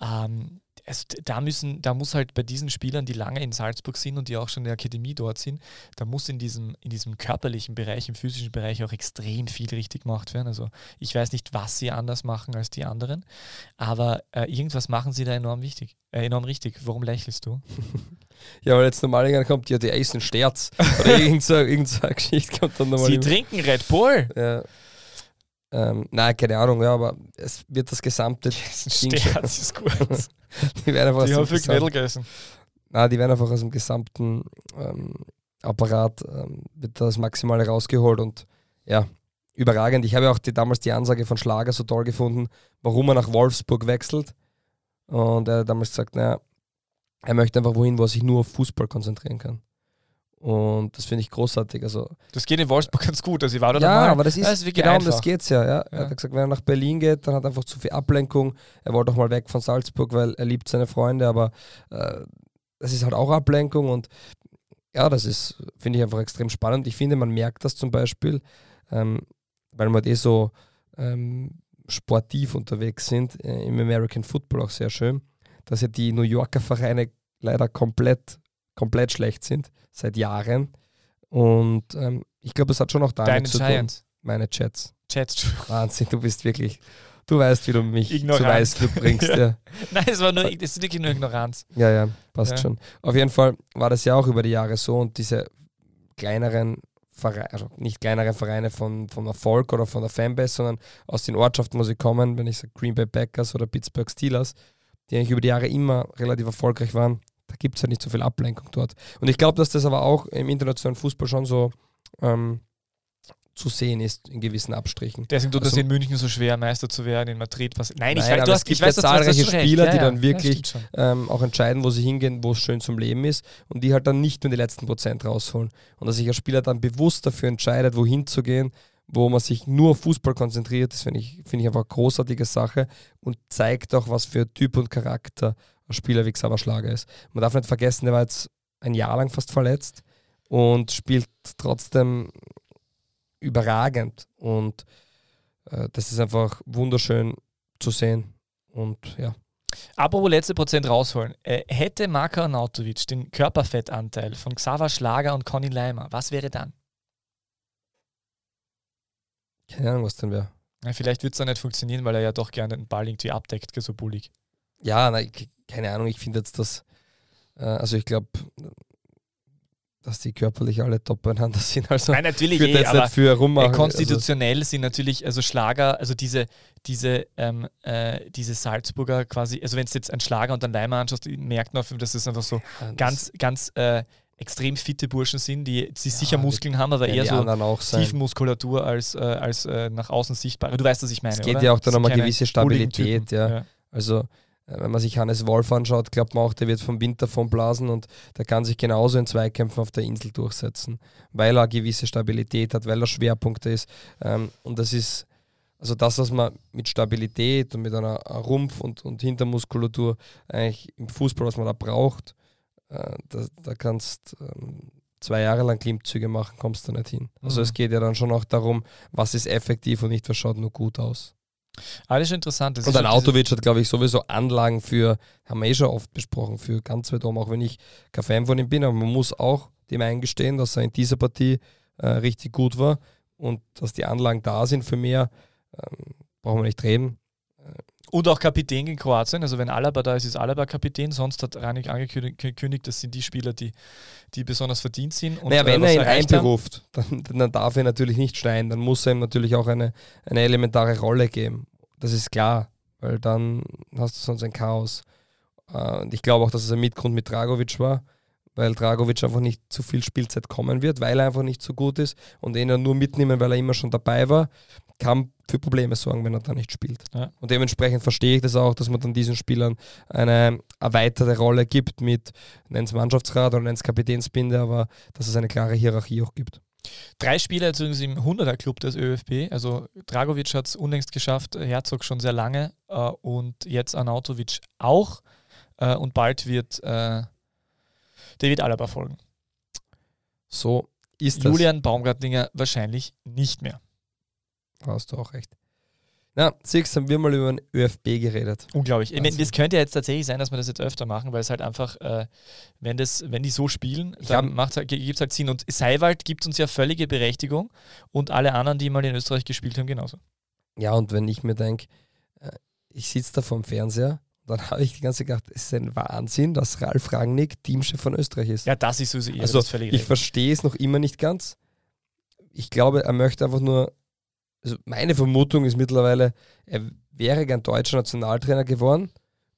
Ähm, also da müssen, da muss halt bei diesen Spielern, die lange in Salzburg sind und die auch schon in der Akademie dort sind, da muss in diesem, in diesem körperlichen Bereich, im physischen Bereich auch extrem viel richtig gemacht werden. Also ich weiß nicht, was sie anders machen als die anderen, aber äh, irgendwas machen sie da enorm wichtig, äh, enorm richtig. Warum lächelst du? Ja, weil jetzt normal kommt ja die Eisen Sterz oder irgendeine irgend Geschichte kommt dann nochmal. Sie trinken Red Bull. Ja. Ähm, nein, keine Ahnung, ja, aber es wird das gesamte Ding Sterz ist gut. die werden einfach die haben viel gegessen. Nein, die werden einfach aus dem gesamten ähm, Apparat ähm, wird das Maximale rausgeholt und ja, überragend. Ich habe ja auch die, damals die Ansage von Schlager so toll gefunden, warum er nach Wolfsburg wechselt. Und er hat damals gesagt, naja, er möchte einfach wohin, wo er sich nur auf Fußball konzentrieren kann. Und das finde ich großartig. Also, das geht in Wolfsburg ganz gut. Also ich war da ja, aber das ist, das ist genau um das geht es ja, ja. Er hat gesagt, wenn er nach Berlin geht, dann hat er einfach zu viel Ablenkung. Er wollte auch mal weg von Salzburg, weil er liebt seine Freunde, aber äh, das ist halt auch Ablenkung und ja, das ist, finde ich einfach extrem spannend. Ich finde, man merkt das zum Beispiel, ähm, weil wir eh so ähm, sportiv unterwegs sind, äh, im American Football auch sehr schön, dass ja die New Yorker Vereine leider komplett komplett schlecht sind, seit Jahren. Und ähm, ich glaube, es hat schon auch damit Deine zu Giants. tun. Meine Chats. Chats. Wahnsinn, du bist wirklich, du weißt, wie du mich Ignoranz. zu Weißclub bringst. ja. Ja. Nein, es war nur, das ist wirklich nur Ignoranz. Ja, ja, passt ja. schon. Auf jeden Fall war das ja auch über die Jahre so und diese kleineren Vereine, also nicht kleinere Vereine von, vom Erfolg oder von der Fanbase, sondern aus den Ortschaften, wo sie kommen, wenn ich sage Green Bay Packers oder Pittsburgh Steelers, die eigentlich über die Jahre immer relativ erfolgreich waren, da gibt es ja nicht so viel Ablenkung dort. Und ich glaube, dass das aber auch im internationalen Fußball schon so ähm, zu sehen ist in gewissen Abstrichen. Deswegen tut also, das in München so schwer, Meister zu werden, in Madrid. Was, nein, ich, nein, weiß, es gibt ich weiß, ja zahlreiche Spieler, ja, die dann wirklich ähm, auch entscheiden, wo sie hingehen, wo es schön zum Leben ist und die halt dann nicht nur die letzten Prozent rausholen. Und dass sich ein Spieler dann bewusst dafür entscheidet, wohin zu gehen, wo man sich nur auf Fußball konzentriert, das finde ich, find ich einfach eine großartige Sache und zeigt auch, was für Typ und Charakter ein Spieler wie Xaver Schlager ist. Man darf nicht vergessen, der war jetzt ein Jahr lang fast verletzt und spielt trotzdem überragend. Und äh, das ist einfach wunderschön zu sehen. Und ja. Apropos letzte Prozent rausholen. Äh, hätte Marko Arnautovic den Körperfettanteil von Xaver Schlager und Conny Leimer, was wäre dann? Keine Ahnung, was dann wäre. Ja, vielleicht wird es dann nicht funktionieren, weil er ja doch gerne den Ball irgendwie abdeckt, so bullig. Ja, na, keine Ahnung, ich finde jetzt das, äh, also ich glaube, dass die körperlich alle top beieinander sind. Also Nein, natürlich eh, aber für rummachen. konstitutionell also. sind natürlich, also Schlager, also diese, diese, ähm, äh, diese Salzburger quasi, also wenn du jetzt einen Schlager und einen Leimer anschaust, merkt man, dass es einfach so ja, ganz, ganz äh, extrem fitte Burschen sind, die, die ja, sicher Muskeln haben, aber eher so Tiefenmuskulatur als, äh, als äh, nach außen sichtbar. Du weißt, was ich meine. Es geht oder? ja auch dann um eine gewisse Stabilität, ja. ja. Also äh, wenn man sich Hannes Wolf anschaut, glaubt man auch, der wird vom Wind davon blasen und der kann sich genauso in Zweikämpfen auf der Insel durchsetzen, weil er eine gewisse Stabilität hat, weil er Schwerpunkte ist. Ähm, und das ist also das, was man mit Stabilität und mit einer Rumpf- und, und Hintermuskulatur eigentlich im Fußball, was man da braucht, äh, da, da kannst ähm, zwei Jahre lang Klimmzüge machen, kommst du nicht hin. Also mhm. es geht ja dann schon auch darum, was ist effektiv und nicht, was schaut nur gut aus. Alles schon interessant. Das Und ein Autowitsch hat, glaube ich, sowieso Anlagen für, haben wir eh schon oft besprochen, für ganz weit oben, auch wenn ich kein Fan von ihm bin, aber man muss auch dem eingestehen, dass er in dieser Partie äh, richtig gut war und dass die Anlagen da sind für mehr, ähm, brauchen wir nicht reden. Und auch Kapitän gegen Kroatien. Also wenn Alaba da ist, ist Alaba Kapitän. Sonst hat Ranik angekündigt, das sind die Spieler, die, die besonders verdient sind. Und, naja, äh, wenn er ihn einberuft, dann, dann darf er natürlich nicht schneiden, dann muss er ihm natürlich auch eine, eine elementare Rolle geben. Das ist klar, weil dann hast du sonst ein Chaos. Äh, Und ich glaube auch, dass es ein Mitgrund mit Dragovic war, weil Dragovic einfach nicht zu viel Spielzeit kommen wird, weil er einfach nicht so gut ist und ihn dann nur mitnehmen, weil er immer schon dabei war, kann für Probleme sorgen, wenn er da nicht spielt. Ja. Und dementsprechend verstehe ich das auch, dass man dann diesen Spielern eine erweiterte Rolle gibt mit, nenn es Mannschaftsrat oder nenn es Kapitänsbinde, aber dass es eine klare Hierarchie auch gibt. Drei Spieler jetzt übrigens im 100er-Club des ÖFB. Also Dragovic hat es unlängst geschafft, Herzog schon sehr lange äh, und jetzt Arnautovic auch. Äh, und bald wird äh, David Alaba folgen. So ist das. Julian Baumgartlinger wahrscheinlich nicht mehr. Hast du auch recht. Na, siehst haben wir mal über den ÖFB geredet. Unglaublich. Ich Wahnsinn. Das könnte jetzt tatsächlich sein, dass wir das jetzt öfter machen, weil es halt einfach, äh, wenn, das, wenn die so spielen, Ich dann halt, gibt es halt Sinn. Und Seiwald gibt uns ja völlige Berechtigung und alle anderen, die mal in Österreich gespielt haben, genauso. Ja, und wenn ich mir denke, äh, ich sitze da vorm Fernseher, dann habe ich die ganze Zeit gedacht, es ist ein Wahnsinn, dass Ralf Rangnick Teamchef von Österreich ist. Ja, das ist sowieso eher also das völlig ich verstehe es noch immer nicht ganz. Ich glaube, er möchte einfach nur, also meine Vermutung ist mittlerweile, er wäre gern deutscher Nationaltrainer geworden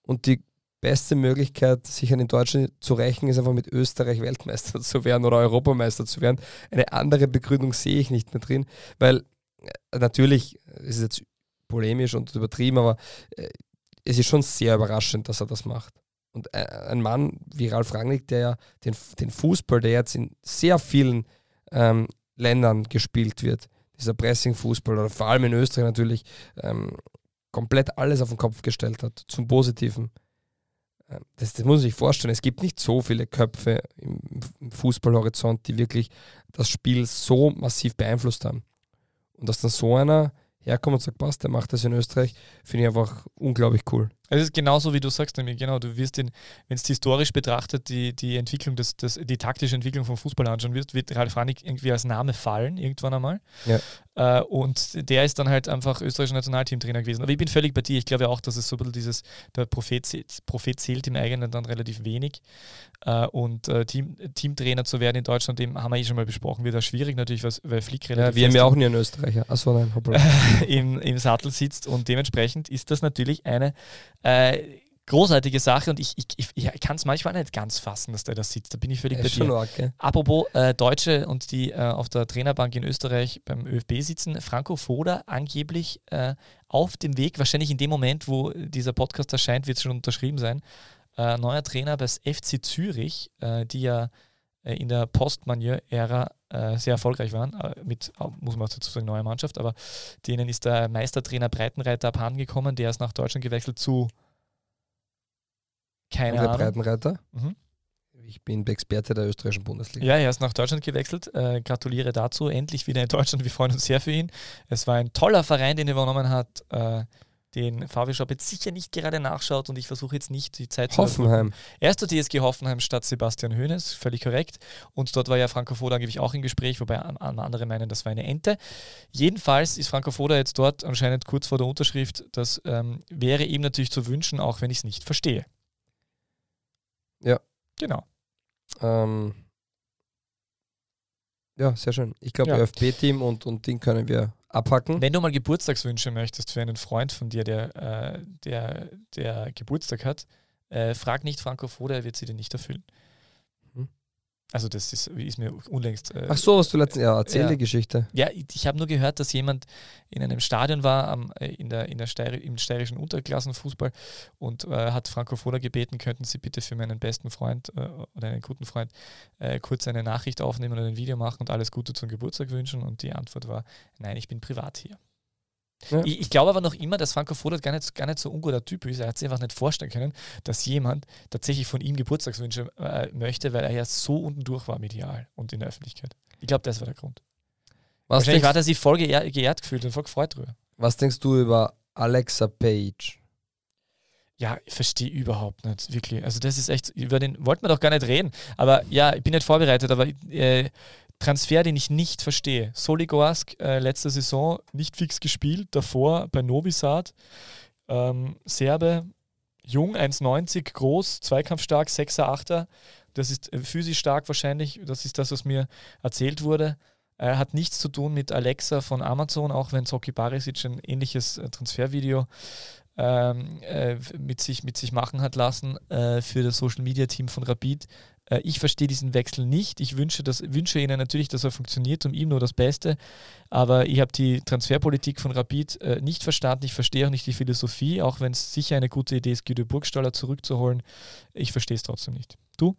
und die beste Möglichkeit, sich an den Deutschen zu rächen, ist einfach mit Österreich Weltmeister zu werden oder Europameister zu werden. Eine andere Begründung sehe ich nicht mehr drin, weil äh, natürlich ist es jetzt polemisch und übertrieben, aber äh, es ist schon sehr überraschend, dass er das macht. Und äh, ein Mann wie Ralf Rangnick, der ja den, den Fußball, der jetzt in sehr vielen ähm, Ländern gespielt wird, dieser Pressing-Fußball oder vor allem in Österreich natürlich, ähm, komplett alles auf den Kopf gestellt hat, zum Positiven. Ähm, Das, das muss man sich vorstellen. Es gibt nicht so viele Köpfe im, im Fußballhorizont, die wirklich das Spiel so massiv beeinflusst haben. Und dass dann so einer herkommt und sagt, passt, der macht das in Österreich, finde ich einfach unglaublich cool. Es ist genauso, wie du sagst, nämlich genau, du wirst den, wenn es historisch betrachtet, die, die Entwicklung, des, des, die taktische Entwicklung vom Fußball anschauen wirst, wird Ralf Rangnick irgendwie als Name fallen, irgendwann einmal. Ja. Äh, und der ist dann halt einfach österreichischer Nationalteamtrainer gewesen. Aber ich bin völlig bei dir. Ich glaube auch, dass es so ein bisschen dieses, der Prophet, zählt- Prophet zählt im eigenen dann relativ wenig. Äh, und äh, Team, Teamtrainer zu werden in Deutschland, dem haben wir eh schon mal besprochen, wird auch schwierig natürlich, was- weil Flick Ja, relativ wir haben ja auch nie einen Österreicher. Achso, nein, hoppla. im, im Sattel sitzt und dementsprechend ist das natürlich eine äh, großartige Sache und ich, ich, ich, ich kann es manchmal nicht ganz fassen, dass der da sitzt. Da bin ich völlig Er bei dir. arg? Apropos äh, Deutsche und die äh, auf der Trainerbank in Österreich beim ÖFB sitzen, Franco Foda angeblich äh, auf dem Weg, wahrscheinlich in dem Moment, wo dieser Podcast erscheint, wird es schon unterschrieben sein, äh, neuer Trainer des FC Zürich, äh, die ja äh, in der Postmanier-Ära äh, sehr erfolgreich waren, äh, mit, äh, muss man dazu sagen, neue Mannschaft, aber denen ist der Meistertrainer Breitenreiter abhandengekommen, der ist nach Deutschland gewechselt zu keine Ahnung. Breitenreiter. Mhm. Ich bin Experte der österreichischen Bundesliga. Ja, er ist nach Deutschland gewechselt. Äh, gratuliere dazu. Endlich wieder in Deutschland. Wir freuen uns sehr für ihn. Es war ein toller Verein, den er übernommen hat, äh, den VW Shop jetzt sicher nicht gerade nachschaut und ich versuche jetzt nicht die Zeit zu Hoffenheim. Er ist zur TSG Hoffenheim statt Sebastian Hoeneß, völlig korrekt. Und dort war ja Franco Foda angeblich auch im Gespräch, wobei an- an- andere meinen, das war eine Ente. Jedenfalls ist Franco Foda jetzt dort anscheinend kurz vor der Unterschrift. Das ähm, wäre ihm natürlich zu wünschen, auch wenn ich es nicht verstehe. Ja. Genau. Ähm, ja, sehr schön. Ich glaube, Ja. ÖFB-Team und, und Ding können wir abhacken. Wenn du mal Geburtstagswünsche möchtest für einen Freund von dir, der, äh, der, der Geburtstag hat, äh, frag nicht Franco Foda, er wird sie dir nicht erfüllen. Also das ist, ist mir unlängst. Äh, Ach so, was du letztens. Ja, erzähl Ja. die Geschichte. Ja, ich, ich habe nur gehört, dass jemand in einem Stadion war, am, äh, in der, in der Steir im steirischen Unterklassenfußball und äh, hat Franco Foda gebeten, könnten Sie bitte für meinen besten Freund äh, oder einen guten Freund äh, kurz eine Nachricht aufnehmen oder ein Video machen und alles Gute zum Geburtstag wünschen. Und die Antwort war, nein, ich bin privat hier. Ja. Ich, ich glaube aber noch immer, dass Franco Foda gar nicht, gar nicht so unguter Typ ist. Er hat sich einfach nicht vorstellen können, dass jemand tatsächlich von ihm Geburtstagswünsche äh, möchte, weil er ja so unten durch war medial und in der Öffentlichkeit. Ich glaube, das war der Grund. Was Wahrscheinlich denkst, hat er sich voll geehr, geehrt gefühlt und voll gefreut drüber. was denkst du über Alexa Page. Ja, ich verstehe überhaupt nicht, wirklich. Also das ist echt, über den wollten wir doch gar nicht reden. Aber ja, ich bin nicht vorbereitet, aber äh, Transfer, den ich nicht verstehe. Soligorsk, äh, letzte Saison nicht fix gespielt, davor bei Novi Sad. Ähm, Serbe, jung, 1,90, groß, zweikampfstark, 6er, 8er. Das ist äh, physisch stark wahrscheinlich. Das ist das, was mir erzählt wurde. Er hat nichts zu tun mit Alexa von Amazon, auch wenn Zoki Barisic ein ähnliches äh, Transfervideo ähm, äh, mit, sich, mit sich machen hat lassen äh, für das Social Media Team von Rapid. Äh, ich verstehe diesen Wechsel nicht. Ich wünsche, das, wünsche Ihnen natürlich, dass er funktioniert, um ihm nur das Beste. Aber ich habe die Transferpolitik von Rapid äh, nicht verstanden. Ich verstehe auch nicht die Philosophie, auch wenn es sicher eine gute Idee ist, Guido Burgstaller zurückzuholen. Ich verstehe es trotzdem nicht. Du?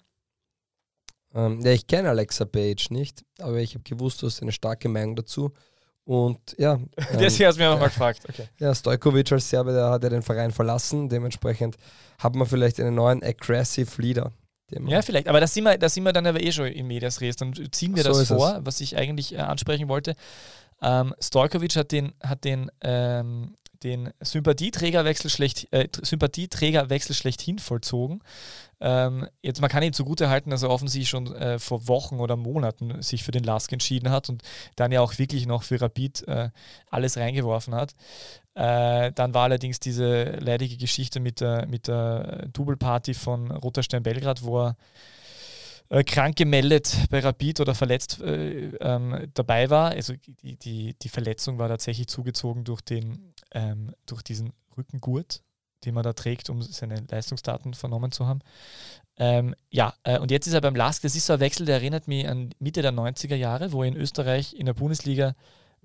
Ähm, ja, ich kenne Alexa Page nicht, aber ich habe gewusst, du hast eine starke Meinung dazu. Und ja. Ähm, Deswegen hast du mir nochmal gefragt. Okay. Ja, Stojkovic als Serbe, der hat ja den Verein verlassen. Dementsprechend hat man vielleicht einen neuen Aggressive Leader. Ja, vielleicht. Aber das sind wir, das sind wir dann aber eh schon in Medias Res. Dann ziehen wir so das vor, es. was ich eigentlich äh, ansprechen wollte. Ähm, Stojkovic hat den, hat den ähm, den Sympathieträgerwechsel, schlecht, äh, Sympathieträgerwechsel schlechthin vollzogen. Ähm, jetzt, man kann ihm zugutehalten, dass er offensichtlich schon äh, vor Wochen oder Monaten sich für den Lask entschieden hat und dann ja auch wirklich noch für Rapid äh, alles reingeworfen hat. Äh, dann war allerdings diese leidige Geschichte mit der, mit der Double-Party von Roter Stern Belgrad, wo er äh, krank gemeldet bei Rapid oder verletzt äh, ähm, dabei war. Also die, die, die Verletzung war tatsächlich zugezogen durch, den, ähm, durch diesen Rückengurt, den man da trägt, um seine Leistungsdaten vernommen zu haben. Ähm, ja, äh, und jetzt ist er beim LASK. Das ist so ein Wechsel, der erinnert mich an Mitte der 90er Jahre, wo in Österreich in der Bundesliga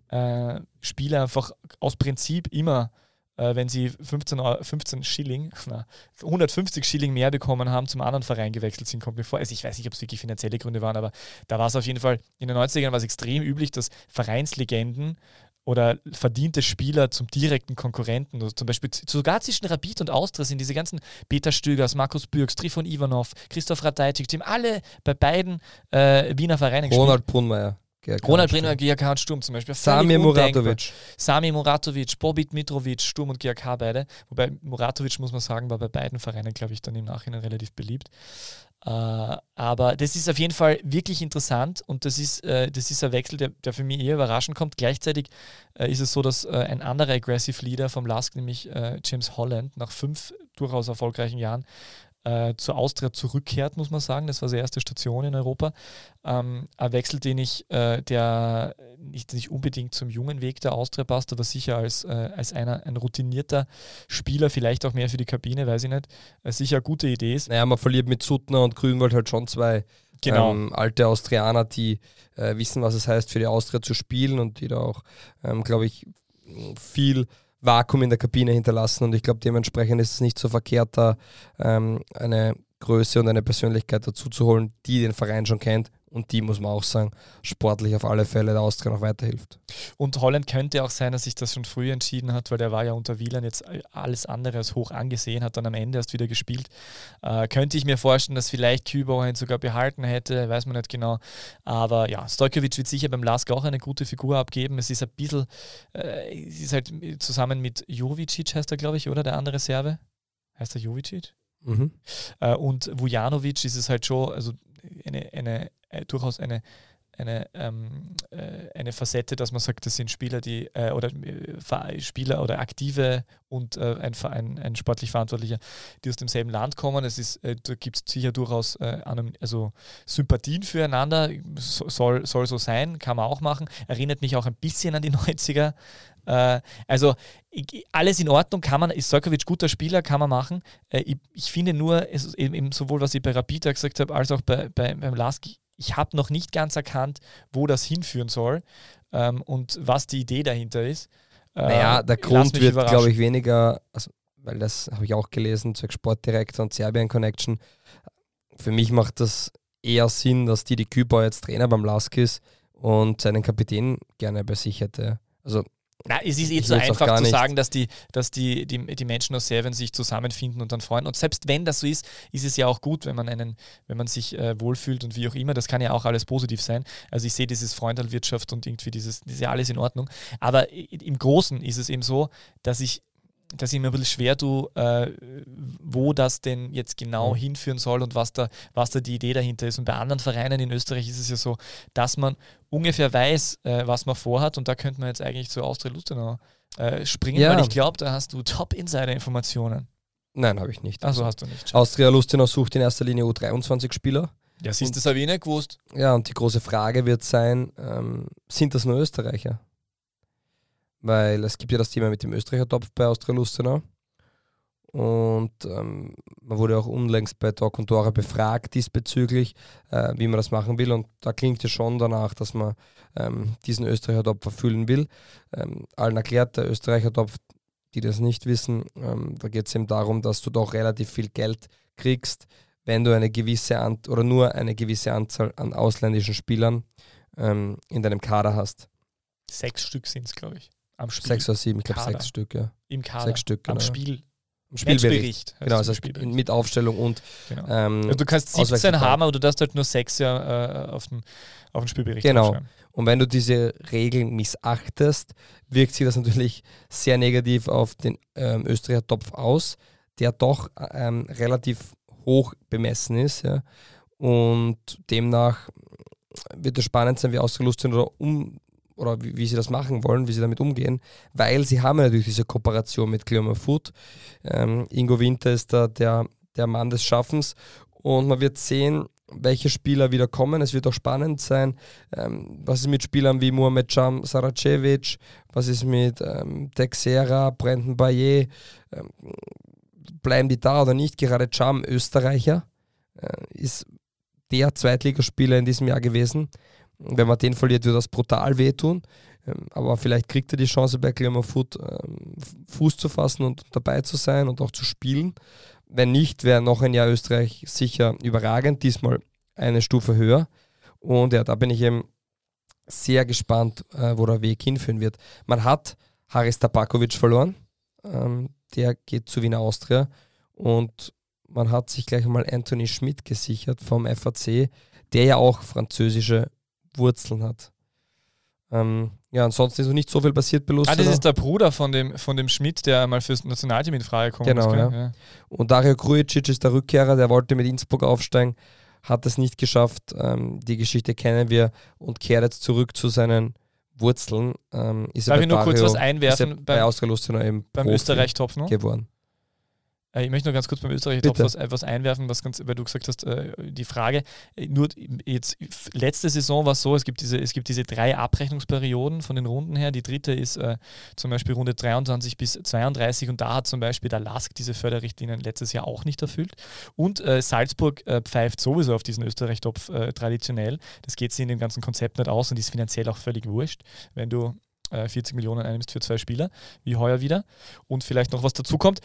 äh, Spieler einfach aus Prinzip immer äh, wenn sie 15, 15 Schilling, na, 150 Schilling mehr bekommen haben, zum anderen Verein gewechselt sind, kommt mir vor. Also ich weiß nicht, ob es wirklich finanzielle Gründe waren, aber da war es auf jeden Fall, in den 90ern war es extrem üblich, dass Vereinslegenden oder verdiente Spieler zum direkten Konkurrenten. Also zum Beispiel sogar zwischen Rapid und Austria sind diese ganzen Peter Stögers, Markus Bürgs, Trifon Ivanov, Christoph Radajcic, die haben alle bei beiden äh, Wiener Vereinen gespielt. Ronald Brunmeier. Ronald Brenner, GRK und Sturm zum Beispiel. Sami Muratovic. Sami Muratovic, Bobit Mitrovic, Sturm und GRK beide. Wobei Muratovic, muss man sagen, war bei beiden Vereinen, glaube ich, dann im Nachhinein relativ beliebt. Uh, aber das ist auf jeden Fall wirklich interessant und das ist, uh, das ist ein Wechsel, der, der für mich eher überraschend kommt. Gleichzeitig uh, ist es so, dass ein anderer Aggressive Leader vom Lask, nämlich James Holland, nach fünf durchaus erfolgreichen Jahren äh, zur Austria zurückkehrt, muss man sagen. Das war seine erste Station in Europa. Ähm, ein Wechsel, den ich, äh, der nicht, nicht unbedingt zum jungen Weg der Austria passt, aber sicher als, äh, als einer, ein routinierter Spieler, vielleicht auch mehr für die Kabine, weiß ich nicht, äh, sicher eine gute Idee ist. Naja, man verliert mit Suttner und Grünwald halt schon zwei genau. ähm, alte Austrianer, die äh, wissen, was es heißt, für die Austria zu spielen und die da auch, ähm, glaube ich, viel Vakuum in der Kabine hinterlassen und ich glaube, dementsprechend ist es nicht so verkehrt, da ähm, eine Größe und eine Persönlichkeit dazu zu holen, die den Verein schon kennt und die, muss man auch sagen, sportlich auf alle Fälle der Austria noch weiterhilft. Und Holland könnte auch sein, dass sich das schon früh entschieden hat, weil der war ja unter Wieland jetzt alles andere als hoch angesehen, hat dann am Ende erst wieder gespielt. Äh, könnte ich mir vorstellen, dass vielleicht Kübauer ihn sogar behalten hätte, weiß man nicht genau. Aber ja, Stojkovic wird sicher beim Lask auch eine gute Figur abgeben. Es ist ein bisschen, äh, es ist halt zusammen mit Jovicic, heißt er, glaube ich, oder der andere Serbe? Heißt er Jovicic? Mhm. Äh, und Vujanovic ist es halt schon, also eine, eine äh, durchaus eine, eine, ähm, äh, eine Facette, dass man sagt, das sind Spieler, die äh, oder äh, Spieler oder Aktive und äh, ein, ein, ein sportlich Verantwortlicher, die aus demselben Land kommen. Es ist, äh, da gibt es sicher durchaus also Sympathien füreinander, so, soll, soll so sein, kann man auch machen. Erinnert mich auch ein bisschen an die 90er. Also alles in Ordnung, kann man, ist Sojkovic guter Spieler, kann man machen. ich, ich finde nur, es, eben sowohl was ich bei Rapida gesagt habe, als auch bei, bei, beim Lask, ich habe noch nicht ganz erkannt, wo das hinführen soll ähm, und was die Idee dahinter ist. Naja, ähm, der Grund wird, glaube ich, weniger, also, weil das habe ich auch gelesen, zur Sportdirektor und Serbien Connection. Für mich macht das eher Sinn, dass Didi Küper jetzt Trainer beim Lask ist und seinen Kapitän gerne bei sich hätte. Also na, es ist eh zu einfach zu sagen, dass, die, dass die, die, die Menschen aus Serbien sich zusammenfinden und dann freuen. Und selbst wenn das so ist, ist es ja auch gut, wenn man einen, wenn man sich äh, wohlfühlt und wie auch immer. Das kann ja auch alles positiv sein. Also ich sehe dieses Freundalwirtschaft und irgendwie dieses, das ist ja alles in Ordnung. Aber im Großen ist es eben so, dass ich da ist immer ein bisschen schwer, du, äh, wo das denn jetzt genau Mhm. hinführen soll und was da, was da die Idee dahinter ist. Und bei anderen Vereinen in Österreich ist es ja so, dass man ungefähr weiß, äh, was man vorhat. Und da könnte man jetzt eigentlich zu Austria Lustenau äh, springen, Ja. weil ich glaube, da hast du Top-Insider-Informationen. Nein, habe ich nicht. Also hast du nicht. Austria Lustenau sucht in erster Linie U23-Spieler. Ja, siehst du, das habe ich nicht gewusst. Ja, und die große Frage wird sein, ähm, sind das nur Österreicher? Weil es gibt ja das Thema mit dem Österreicher-Topf bei Austria Lustenau. Und ähm, man wurde auch unlängst bei Talk und Dora befragt diesbezüglich, äh, wie man das machen will. Und da klingt es schon danach, dass man ähm, diesen Österreicher-Topf erfüllen will. Ähm, allen erklärt, der Österreicher-Topf, die das nicht wissen, ähm, da geht es eben darum, dass du doch relativ viel Geld kriegst, wenn du eine gewisse An oder nur eine gewisse Anzahl an ausländischen Spielern ähm, in deinem Kader hast. Sechs Stück sind es, glaube ich. Am Spiel. Sechs oder sieben, ich glaube sechs Stück, ja. Im Kader. Sechs Stück, Am genau. Spiel. Im Spielbericht. Genau, es das im heißt Spielbericht. mit Aufstellung und Genau. ähm, Also du kannst 17 Auswechselbar. haben, aber du darfst halt nur sechs ja, äh, auf, den, auf den Spielbericht Genau. Und wenn du diese Regeln missachtest, wirkt sich das natürlich sehr negativ auf den ähm, Österreicher Topf aus, der doch ähm, relativ hoch bemessen ist. Ja. Und demnach wird es spannend sein, wie ausgelöst oder um oder wie, wie sie das machen wollen, wie sie damit umgehen, weil sie haben natürlich diese Kooperation mit Glamour Food. Ähm, Ingo Winter ist da der, der Mann des Schaffens und man wird sehen, welche Spieler wieder kommen. Es wird auch spannend sein, ähm, was ist mit Spielern wie Mohamed Jam Saracevic, was ist mit ähm, Texera, Brandon Bayer, ähm, bleiben die da oder nicht? Gerade Jam, Österreicher, äh, ist der Zweitligaspieler in diesem Jahr gewesen. Wenn man den verliert, wird das brutal wehtun. Ähm, aber vielleicht kriegt er die Chance bei Glamour Foot ähm, Fuß zu fassen und dabei zu sein und auch zu spielen. Wenn nicht, wäre noch ein Jahr Österreich sicher überragend, diesmal eine Stufe höher. Und ja, da bin ich eben sehr gespannt, äh, wo der Weg hinführen wird. Man hat Haris Tabakovic verloren, ähm, der geht zu Wiener Austria und man hat sich gleich mal Anthony Schmidt gesichert vom FAC, der ja auch französische Wurzeln hat. Ähm, ja, ansonsten ist noch nicht so viel passiert bei Ah, Lustenau. das ist der Bruder von dem, von dem Schmidt, der mal fürs Nationalteam in Frage kommt. Genau, gell? ja. Und Dario Krujicic ist der Rückkehrer, der wollte mit Innsbruck aufsteigen, hat es nicht geschafft. Ähm, die Geschichte kennen wir und kehrt jetzt zurück zu seinen Wurzeln. Ähm, ist Darf bei ich nur kurz Dario- was ist er einwerfen bei beim, Austria Lustenau eben beim Österreich-Topf geworden. Äh, Ich möchte nur ganz kurz beim Österreich-Topf Bitte. was, äh, was einwerfen, was ganz, weil du gesagt hast, äh, die Frage, äh, nur jetzt, letzte Saison war es so, es gibt, diese, es gibt diese drei Abrechnungsperioden von den Runden her. Die dritte ist äh, zum Beispiel Runde 23 bis 32 und da hat zum Beispiel der LASK diese Förderrichtlinien letztes Jahr auch nicht erfüllt. Und äh, Salzburg äh, pfeift sowieso auf diesen Österreich-Topf äh, traditionell. Das geht sich in dem ganzen Konzept nicht aus und ist finanziell auch völlig wurscht, wenn du äh, 40 Millionen einnimmst für zwei Spieler, wie heuer wieder. Und vielleicht noch was dazu kommt.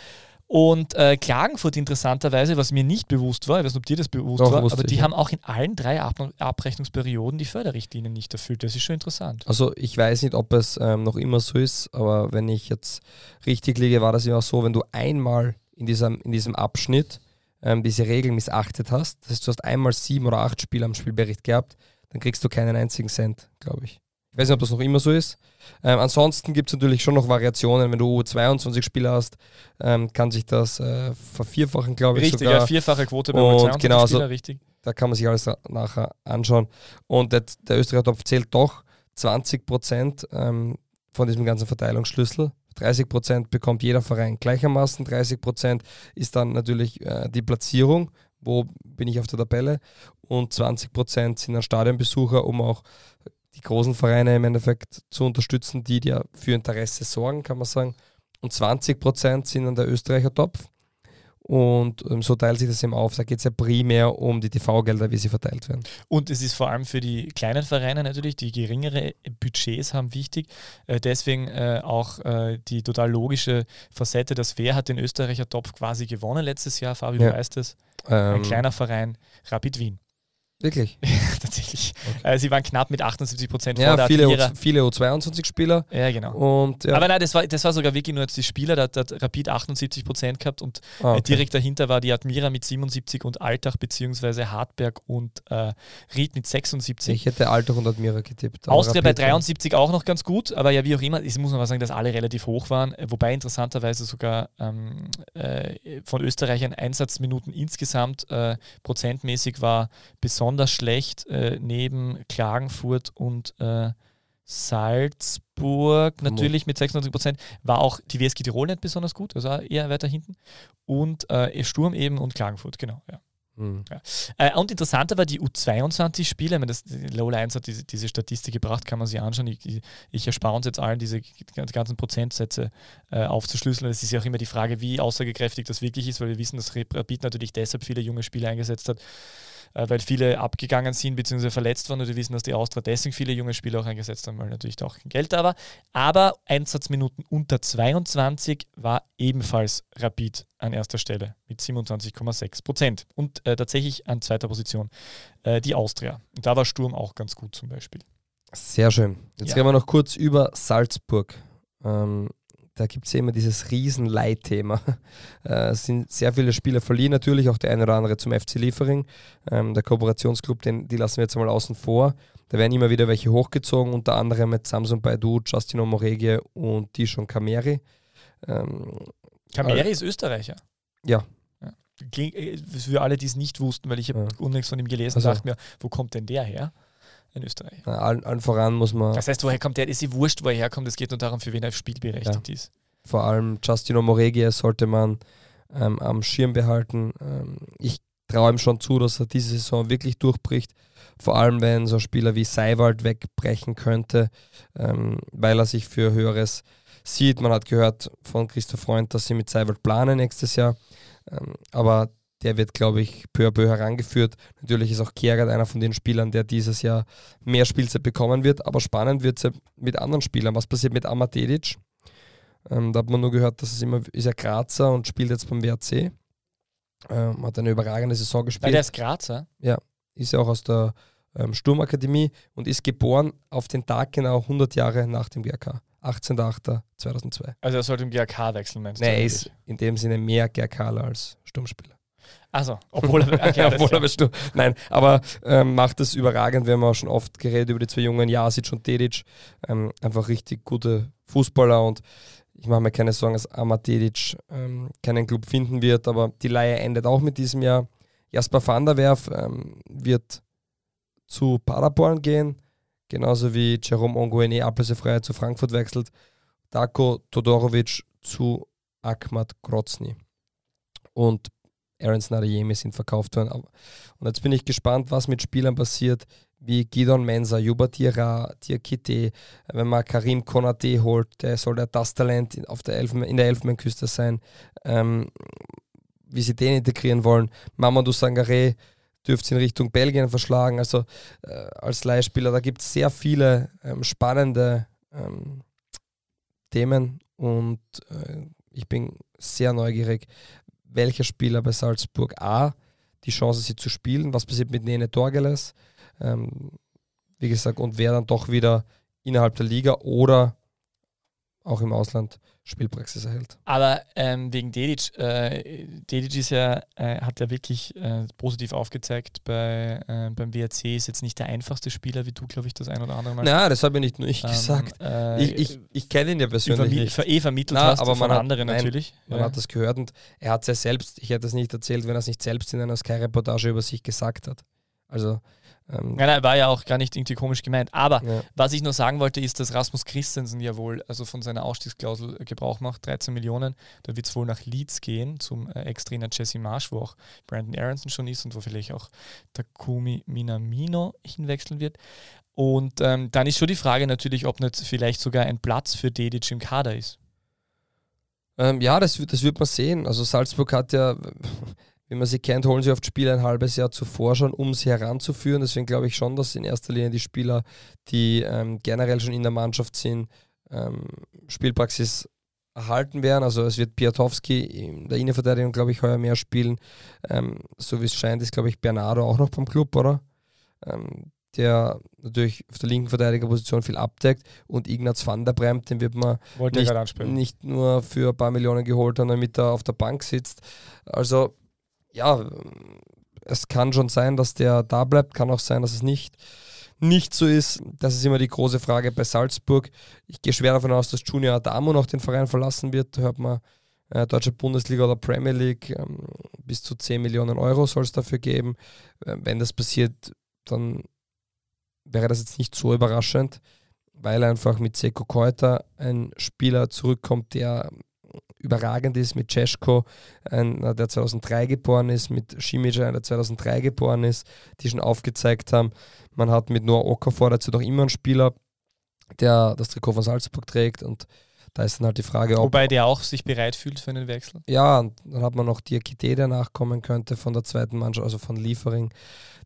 Und äh, Klagenfurt interessanterweise, was mir nicht bewusst war, ich weiß nicht, ob dir das bewusst Doch, war, aber die ich, ja. haben auch in allen drei Ab Abrechnungsperioden die Förderrichtlinien nicht erfüllt. Das ist schon interessant. Also ich weiß nicht, ob es ähm, noch immer so ist, aber wenn ich jetzt richtig liege, war das immer so, wenn du einmal in diesem, in diesem Abschnitt ähm, diese Regel missachtet hast, das heißt, du hast einmal sieben oder acht Spiele am Spielbericht gehabt, dann kriegst du keinen einzigen Cent, glaube ich. Ich weiß nicht, ob das noch immer so ist. Ähm, ansonsten gibt es natürlich schon noch Variationen. Wenn du 22 Spieler hast, ähm, kann sich das äh, vervierfachen, glaube ich. Richtig, sogar. ja, vierfache Quote bei Und 22 genau, Spieler, so- richtig. Da kann man sich alles nachher anschauen. Und der, der Österreicher Topf zählt doch 20 Prozent ähm, von diesem ganzen Verteilungsschlüssel. 30 Prozent bekommt jeder Verein gleichermaßen. 30 Prozent ist dann natürlich äh, die Platzierung. Wo bin ich auf der Tabelle? Und 20 Prozent sind dann Stadionbesucher, um auch die großen Vereine im Endeffekt zu unterstützen, die ja für Interesse sorgen, kann man sagen. Und 20 Prozent sind dann der Österreicher Topf. Und ähm, so teilt sich das eben auf. Da geht es ja primär um die TV-Gelder, wie sie verteilt werden. Und es ist vor allem für die kleinen Vereine natürlich, die geringere Budgets haben, wichtig. Äh, deswegen äh, auch äh, die total logische Facette, dass wer hat den Österreicher Topf quasi gewonnen letztes Jahr? Fabio Ja. weiß das. Ähm, Ein kleiner Verein, Rapid Wien. Wirklich? tatsächlich. Äh, sie waren knapp mit 78 Prozent Ja, der viele. U- viele U22-Spieler. Ja, genau. Und ja, Aber nein, das war, das war sogar wirklich nur jetzt die Spieler, da hat, hat Rapid 78 Prozent gehabt und ah, äh, okay. direkt dahinter war die Admira mit 77 und Altach beziehungsweise Hartberg und äh, Ried mit 76. ich hätte Alter und Admira getippt. Austria bei Rapid war- 73 auch noch ganz gut, aber ja, wie auch immer, es muss man mal sagen, dass alle relativ hoch waren, äh, wobei interessanterweise sogar ähm, äh, von Österreichern Einsatzminuten insgesamt äh, prozentmäßig war besonders schlecht äh, neben Klagenfurt und äh, Salzburg natürlich mit 96 Prozent, war auch die WSG Tirol nicht besonders gut, also eher weiter hinten und äh, Sturm eben und Klagenfurt, genau, ja. Hm. Äh, und interessanter war die U22-Spiele. Ich meine, das Lola 1 hat diese, diese Statistik gebracht, kann man sich anschauen. Ich, ich, ich erspare uns jetzt allen, diese ganzen Prozentsätze äh, aufzuschlüsseln. Es ist ja auch immer die Frage, wie aussagekräftig das wirklich ist, weil wir wissen, dass Rapid natürlich deshalb viele junge Spieler eingesetzt hat, äh, weil viele abgegangen sind bzw. verletzt waren. Und wir wissen, dass die Austria deswegen viele junge Spieler auch eingesetzt haben, weil natürlich da auch kein Geld da war. Aber Einsatzminuten unter 22 war ebenfalls Rapid an erster Stelle mit 27,6 Prozent. Und äh, tatsächlich an zweiter Position äh, die Austria. Und da war Sturm auch ganz gut zum Beispiel. Sehr schön. Jetzt Ja. reden wir noch kurz über Salzburg. Ähm, da gibt es ja immer dieses Riesenleitthema. Äh, es sind sehr viele Spieler verliehen, natürlich auch der eine oder andere zum FC Liefering. Ähm, der Kooperationsclub, den, die lassen wir jetzt mal außen vor. Da werden immer wieder welche hochgezogen, unter anderem mit Samson Baidu, Justino Moregie und Dishon Kameri. Ähm, Kameri ist Österreicher. Ja. ja. Kling- äh, Für alle, die es nicht wussten, weil ich habe Ja. unlängst von ihm gelesen, Also- dachte mir, wo kommt denn der her? Ein Österreicher. allen, allen voran muss man Das heißt, woher kommt der? Ist sie wurscht, wo er herkommt. Es geht nur darum, für wen er spielberechtigt ist. vor allem Justino Moregie sollte man ähm, am Schirm behalten. Ähm, ich traue ihm schon zu, dass er diese Saison wirklich durchbricht. Vor allem, wenn so ein Spieler wie Seiwald wegbrechen könnte, ähm, weil er sich für Höheres sieht. Man hat gehört von Christoph Freund, dass sie mit Seiwald planen nächstes Jahr. Ähm, aber der wird, glaube ich, peu à peu herangeführt. Natürlich ist auch Kehret einer von den Spielern, der dieses Jahr mehr Spielzeit bekommen wird. Aber spannend wird es ja mit anderen Spielern. Was passiert mit Amatedic? Ähm, da hat man nur gehört, dass es immer ist er Grazer und spielt jetzt beim WRC. Ähm, hat eine überragende Saison Weil gespielt. der ist Grazer. ist ja auch aus der ähm, Sturmakademie und ist geboren auf den Tag genau 100 Jahre nach dem GRK. 18.08.2002. Also er sollte im GAK wechseln, meinst du? Nee, er ist in dem Sinne mehr GRKler als Sturmspieler. Also, obwohl er. Okay, Obwohl er bei Sturm, nein, aber ähm, macht es überragend. Wir haben auch schon oft geredet über die zwei Jungen, Jasic und Dedic. Ähm, einfach richtig gute Fußballer und ich mache mir keine Sorgen, dass Amad Dedic ähm, keinen Club finden wird, aber die Leihe endet auch mit diesem Jahr. Jasper van der Werf ähm, wird zu Paderborn gehen, genauso wie Jerome Onguene ablösefrei zu Frankfurt wechselt. Darko Todorovic zu Ahmad Grozny. Und Aaron Snadeyemi sind verkauft worden. Und jetzt bin ich gespannt, was mit Spielern passiert, wie Gidon Mensa, Juba Dira, Diakite, wenn man Karim Konate holt, der soll ja das Talent auf der Elfen, in der Elfenbeinküste sein, ähm, wie sie den integrieren wollen. Mamadou Sangare dürfte in Richtung Belgien verschlagen, also äh, als Leihspieler, da gibt es sehr viele ähm, spannende ähm, Themen und äh, ich bin sehr neugierig, welcher Spieler bei Salzburg A die Chance sie zu spielen, was passiert mit Nene Dorgeles, ähm, wie gesagt, und wer dann doch wieder innerhalb der Liga oder auch im Ausland Spielpraxis erhält. Aber ähm, wegen Dedic, äh, Dedic ist ja, äh, hat ja wirklich äh, positiv aufgezeigt bei, äh, beim WRC, ist jetzt nicht der einfachste Spieler, wie du, glaube ich, das ein oder andere Mal Na, das habe ich nicht nur ich ähm, gesagt. Äh, Ich, ich, ich kenne ihn ja persönlich nicht. ver- eh vermittelt Na, hast, aber von man hat- anderen nein, natürlich. Man ja. hat das gehört und er hat es ja selbst, ich hätte es nicht erzählt, wenn er es nicht selbst in einer Sky-Reportage über sich gesagt hat. Also, ähm, Nein, nein, war ja auch gar nicht irgendwie komisch gemeint. Aber ja. was ich nur sagen wollte, ist, dass Rasmus Christensen ja wohl also von seiner Ausstiegsklausel äh, Gebrauch macht, 13 Millionen. Da wird es wohl nach Leeds gehen, zum äh, Ex-Trainer Jesse Marsch, wo auch Brandon Aronson schon ist und wo vielleicht auch Takumi Minamino hinwechseln wird. Und ähm, dann ist schon die Frage natürlich, ob nicht vielleicht sogar ein Platz für Dedic im Kader ist. Ähm, ja, das, das wird man sehen. Also Salzburg hat ja, wie man sie kennt, holen sie oft Spieler ein halbes Jahr zuvor schon, um sie heranzuführen. Deswegen glaube ich schon, dass in erster Linie die Spieler, die ähm, generell schon in der Mannschaft sind, ähm, Spielpraxis erhalten werden. Also es wird Piatowski in der Innenverteidigung, glaube ich, heuer mehr spielen. Ähm, so wie es scheint, ist, glaube ich, Bernardo auch noch beim Club, oder? ähm, der natürlich auf der linken Verteidigerposition viel abdeckt und Ignaz van der Bremt, den wird man Wollte ansprechen. nicht nur für ein paar Millionen geholt haben, damit er auf der Bank sitzt. Also ja, es kann schon sein, dass der da bleibt, kann auch sein, dass es nicht, nicht so ist. Das ist immer die große Frage bei Salzburg. Ich gehe schwer davon aus, dass Junior Adamo noch den Verein verlassen wird. Da hört man äh, Deutsche Bundesliga oder Premier League, ähm, bis zu 10 Millionen Euro soll es dafür geben. Äh, wenn das passiert, dann wäre das jetzt nicht so überraschend, weil einfach mit Seko Keuter ein Spieler zurückkommt, der überragend ist, mit Cesko, der 2003 geboren ist, mit Shimica, der 2003 geboren ist, die schon aufgezeigt haben. Man hat mit Noah Okafor dazu noch immer einen Spieler, der das Trikot von Salzburg trägt und da ist dann halt die Frage, ob. Wobei der auch sich bereit fühlt für einen Wechsel. Ja, und dann hat man noch Diakite, der nachkommen könnte von der zweiten Mannschaft, also von Liefering.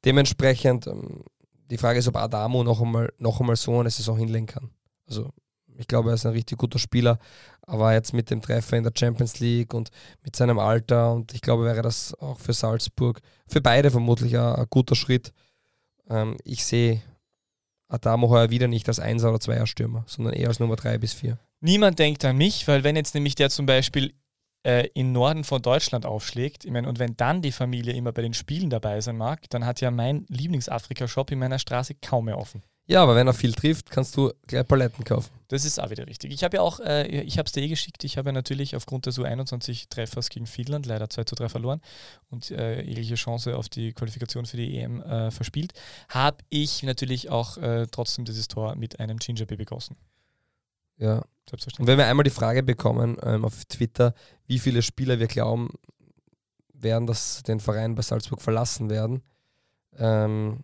Dementsprechend, ähm, die Frage ist, ob Adamo noch einmal, noch einmal so eine Saison hinlegen kann. Also, ich glaube, er ist ein richtig guter Spieler, aber jetzt mit dem Treffer in der Champions League und mit seinem Alter und ich glaube, wäre das auch für Salzburg, für beide vermutlich ein, ein guter Schritt. Ähm, ich sehe Adamo heuer wieder nicht als Einser- oder Zweier-Stürmer, sondern eher als Nummer 3 bis 4. Niemand denkt an mich, weil wenn jetzt nämlich der zum Beispiel äh, im Norden von Deutschland aufschlägt, ich meine, und wenn dann die Familie immer bei den Spielen dabei sein mag, dann hat ja mein Lieblings-Afrika-Shop in meiner Straße kaum mehr offen. Ja, aber wenn er viel trifft, kannst du gleich Paletten kaufen. Das ist auch wieder richtig. Ich habe ja auch, äh, ich habe es dir eh geschickt, ich habe ja natürlich aufgrund des U21-Treffers gegen Finnland leider 2 zu 3 verloren und äh, jegliche Chance auf die Qualifikation für die EM äh, verspielt. Habe ich natürlich auch äh, trotzdem dieses Tor mit einem Ginger Baby gossen. Ja. Und wenn wir einmal die Frage bekommen ähm, auf Twitter, wie viele Spieler wir glauben werden, dass den Verein bei Salzburg verlassen werden, ähm,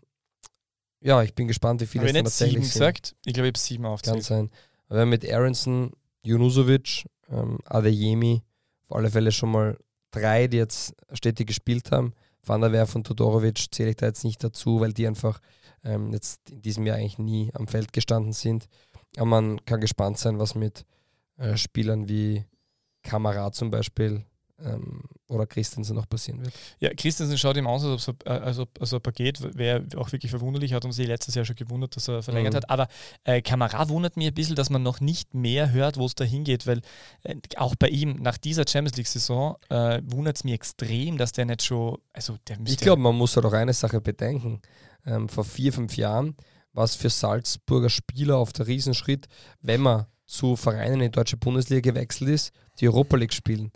ja, ich bin gespannt, wie viele es dann tatsächlich sieben sind. gesagt? Ich glaube, ich habe sieben aufzählt. Kann sein. Aber mit Aronson, Junusovic, ähm, Adeyemi, auf alle Fälle schon mal drei, die jetzt stetig gespielt haben. Van der Werf und Todorovic zähle ich da jetzt nicht dazu, weil die einfach ähm, jetzt in diesem Jahr eigentlich nie am Feld gestanden sind. Aber man kann gespannt sein, was mit äh, Spielern wie Kamera zum Beispiel ähm, oder Christensen noch passieren wird. Ja, Christensen schaut ihm aus, als ob, äh, als ob, als ob er geht, wäre auch wirklich verwunderlich, hat uns eh letztes Jahr schon gewundert, dass er verlängert mhm. hat. Aber äh, Kamera wundert mich ein bisschen, dass man noch nicht mehr hört, wo es da hingeht, weil äh, auch bei ihm nach dieser Champions League-Saison äh, wundert es mich extrem, dass der nicht schon. Also der ich glaube, man muss ja halt doch eine Sache bedenken. Ähm, vor vier, fünf Jahren war es für Salzburger Spieler auf der Riesenschritt, wenn man zu Vereinen in die deutsche Bundesliga gewechselt ist, die Europa League spielen.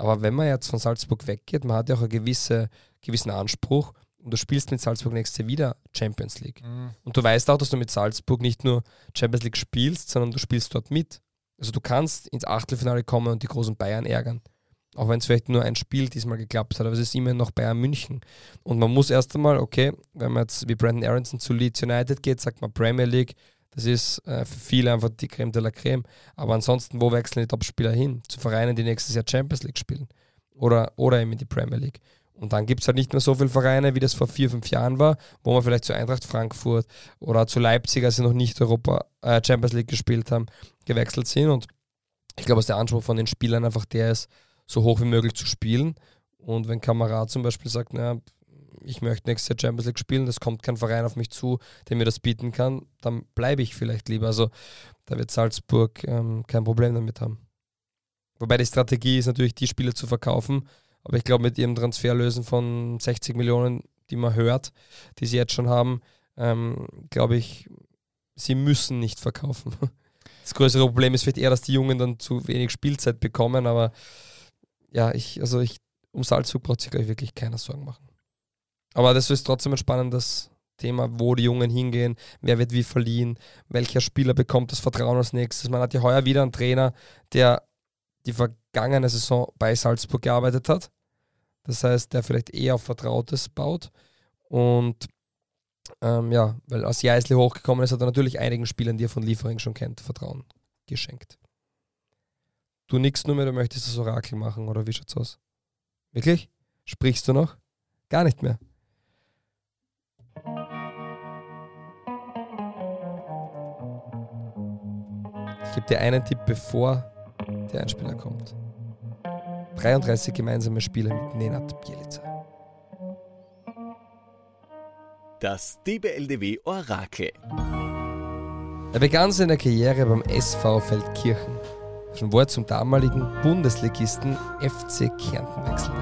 Aber wenn man jetzt von Salzburg weggeht, man hat ja auch einen gewisse, gewissen Anspruch und du spielst mit Salzburg nächstes Jahr wieder Champions League. Mhm. Und du weißt auch, dass du mit Salzburg nicht nur Champions League spielst, sondern du spielst dort mit. Also du kannst ins Achtelfinale kommen und die großen Bayern ärgern. Auch wenn es vielleicht nur ein Spiel diesmal geklappt hat, aber es ist immer noch Bayern München. Und man muss erst einmal, okay, wenn man jetzt wie Brandon Aronson zu Leeds United geht, sagt man Premier League, das ist äh, für viele einfach die Creme de la Creme. Aber ansonsten, wo wechseln die Topspieler hin? Zu Vereinen, die nächstes Jahr Champions League spielen. Oder, oder eben in die Premier League. Und dann gibt es halt nicht mehr so viele Vereine, wie das vor vier, fünf Jahren war, wo man vielleicht zu Eintracht Frankfurt oder zu Leipzig, als sie noch nicht Europa äh, Champions League gespielt haben, gewechselt sind. Und ich glaube, dass der Anspruch von den Spielern einfach der ist, so hoch wie möglich zu spielen. Und wenn Kamerad zum Beispiel sagt, naja, ich möchte nächstes Jahr Champions League spielen, es kommt kein Verein auf mich zu, der mir das bieten kann, dann bleibe ich vielleicht lieber. Also da wird Salzburg ähm, kein Problem damit haben. Wobei die Strategie ist natürlich, die Spiele zu verkaufen. Aber ich glaube, mit ihrem Transferlösen von 60 Millionen, die man hört, die sie jetzt schon haben, ähm, glaube ich, sie müssen nicht verkaufen. Das größere Problem ist vielleicht eher, dass die Jungen dann zu wenig Spielzeit bekommen, aber ja, ich, also ich, um Salzburg braucht sich, wirklich keiner Sorgen machen. Aber das ist trotzdem ein spannendes Thema, wo die Jungen hingehen, wer wird wie verliehen, welcher Spieler bekommt das Vertrauen als nächstes. Man hat ja heuer wieder einen Trainer, der die vergangene Saison bei Salzburg gearbeitet hat. Das heißt, der vielleicht eher auf Vertrautes baut. Und ähm, ja, weil als Jeißle hochgekommen ist, hat er natürlich einigen Spielern, die er von Liefering schon kennt, Vertrauen geschenkt. Du nix nur mehr, du möchtest das Orakel machen, oder wie schaut's aus? Wirklich? Sprichst du noch? Gar nicht mehr. Ich gebe dir einen Tipp, bevor der Einspieler kommt. 33 gemeinsame Spiele mit Nenad Bielica. Das DBLDW Orakel. Er begann seine Karriere beim SV Feldkirchen, schon wo er zum damaligen Bundesligisten FC Kärnten wechselte.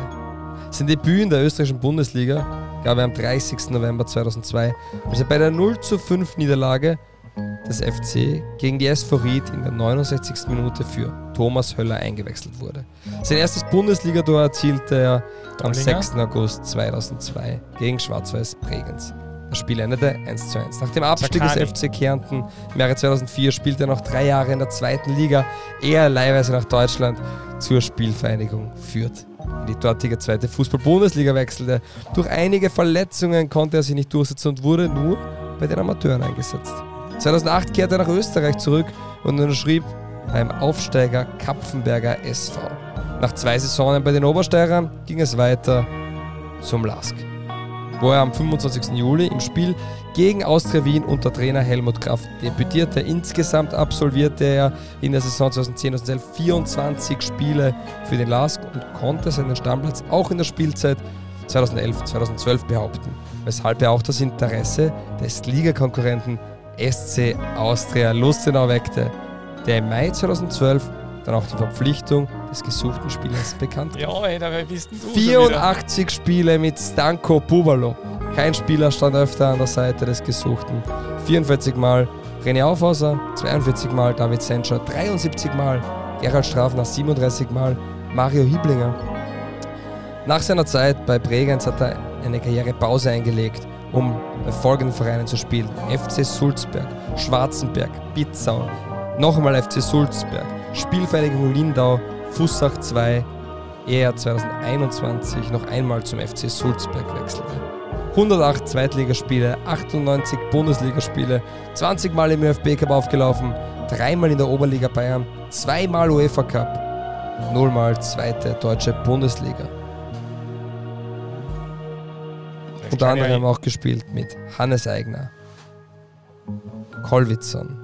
Sein Debüt in der österreichischen Bundesliga gab er am 30. November 2002, als er bei der 0 zu 5 Niederlage des FC gegen die SV Ried in der 69. Minute für Thomas Höller eingewechselt wurde. Sein erstes Bundesligator erzielte er am Dollinger? 6. August 2002 gegen Schwarz-Weiß Bregenz. Das Spiel endete 1 zu 1. Nach dem Abstieg des. FC Kärnten im Jahre 2004 spielte er noch drei Jahre in der zweiten Liga, ehe er leihweise nach Deutschland zur Spielvereinigung Fürth in die dortige zweite Fußball-Bundesliga wechselte. Durch einige Verletzungen konnte er sich nicht durchsetzen und wurde nur bei den Amateuren eingesetzt. 2008 kehrte er nach Österreich zurück und unterschrieb beim Aufsteiger Kapfenberger SV. Nach zwei Saisonen bei den Obersteirern ging es weiter zum LASK, wo er am 25. Juli im Spiel gegen Austria Wien unter Trainer Helmut Kraft debütierte. Insgesamt absolvierte er in der Saison 2010-2011 24 Spiele für den LASK und konnte seinen Stammplatz auch in der Spielzeit 2011-2012 behaupten, weshalb er auch das Interesse des Ligakonkurrenten SC Austria Lustenau weckte, der im Mai 2012 dann auch die Verpflichtung des gesuchten Spielers bekannt gab. Ja, ey, dabei bist du schon wieder. 84 Spiele mit Stanko Bubalo. Kein Spieler stand öfter an der Seite des Gesuchten. 44 Mal René Aufhauser, 42 Mal David Senscher, 73 Mal Gerald Strafner, 37 Mal Mario Hieblinger. Nach seiner Zeit bei Bregenz hat er eine Karrierepause eingelegt, um bei folgenden Vereinen zu spielen. FC Sulzberg, Schwarzenberg, Bitzau, noch einmal FC Sulzberg, Spielvereinigung Lindau, Fussach 2, ehe er 2021 noch einmal zum FC Sulzberg wechselte. 108 Zweitligaspiele, 98 Bundesligaspiele, 20 Mal im ÖFB Cup aufgelaufen, dreimal in der Oberliga Bayern, zweimal UEFA Cup, nullmal zweite deutsche Bundesliga. Unter anderem auch gespielt mit Hannes Eigner, Kolwitzson,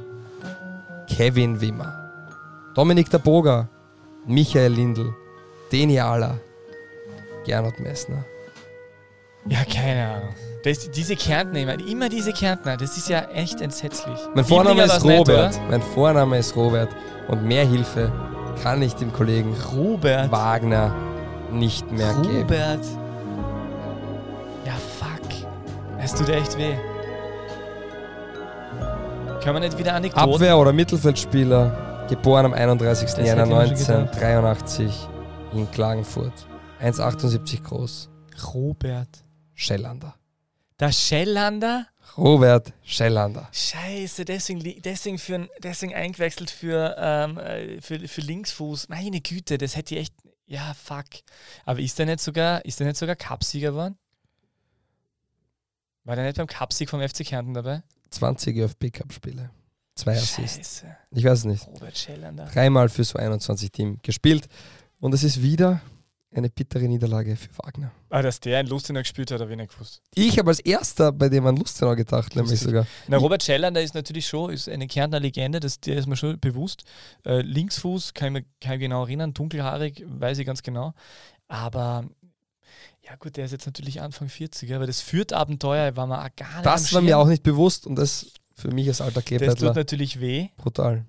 Kevin Wimmer, Dominik der Boger, Michael Lindl, Deni Ahler, Gernot Messner. Ja, keine Ahnung. Das, diese Kärntner, immer, diese Kärntner, das ist ja echt entsetzlich. Mein Vorname ist nicht, Robert. oder? mein Vorname ist Robert und mehr Hilfe kann ich dem Kollegen Robert. Wagner nicht mehr geben. Robert. Es tut echt weh. Können wir nicht wieder Anekdoten? Abwehr- oder Mittelfeldspieler, geboren am 31. Das Januar hätte ich mir schon 1983 in Klagenfurt. 1,78 groß. Robert. Schellander. Der Schellander? Robert Schellander. Scheiße, deswegen, deswegen, für, ein- deswegen eingewechselt für, ähm, äh, für, für Linksfuß. Meine Güte, das hätte ich echt. Ja, fuck. Aber ist der nicht sogar, ist der nicht sogar Cupsieger geworden? War der nicht beim Cupsieg vom FC Kärnten dabei? 20 ÖFB-Cup-Spiele. Zwei Assists. Scheiße. Ich weiß es nicht. Robert Schellander. Dreimal für so 21-Team gespielt. Und es ist wieder eine bittere Niederlage für Wagner. Ah, dass der in Lustenau gespielt hat, habe ich nicht gewusst. Ich habe als erster bei dem an Lustenau gedacht, nämlich sogar. Na, Robert Schellander ist natürlich schon ist eine Kärntner Legende, das, der ist mir schon bewusst. Äh, Linksfuß, kann ich mir kann ich mich genau erinnern, dunkelhaarig, weiß ich ganz genau. Aber ja gut, der ist jetzt natürlich Anfang 40, aber das Fürth-Abenteuer war mir auch gar nicht Das war mir auch nicht bewusst und das für mich als alter Das tut Kleeblättler natürlich weh. brutal.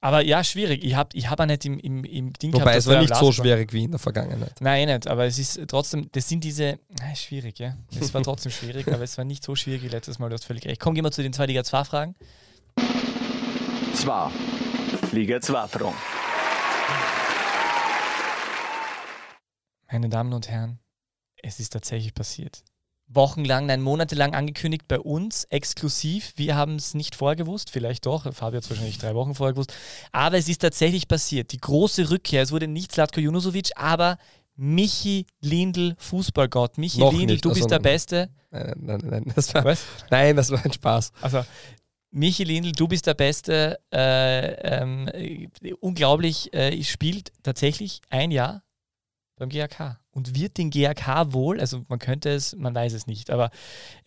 Aber ja, schwierig. Ich habe ich hab auch nicht im, im, im Ding Wobei dass es war nicht so war. schwierig wie in der Vergangenheit. Nein, eh nicht, aber es ist trotzdem, das sind diese, na, schwierig, ja. Es war trotzdem schwierig, aber es war nicht so schwierig wie letztes Mal, du hast völlig recht. Komm, gehen wir zu den 2 Liga 2 Fragen. Zwar. Liga 2 Front. Meine Damen und Herren, es ist tatsächlich passiert. Wochenlang, nein, monatelang angekündigt bei uns, exklusiv. Wir haben es nicht vorher gewusst, vielleicht doch. Fabio hat es wahrscheinlich drei Wochen vorher gewusst. Aber es ist tatsächlich passiert. Die große Rückkehr. Es wurde nicht Slatko Junusovic, aber Michi Lindl, Fußballgott. Michi Noch Lindl, nicht, du also bist der. Beste. Nein, nein, nein, nein, das war, Was? nein, das war ein Spaß. Also, Michi Lindl, du bist der Beste. Äh, ähm, äh, unglaublich, äh, spielt tatsächlich ein Jahr beim GAK und wird den GAK wohl, also man könnte es, man weiß es nicht, aber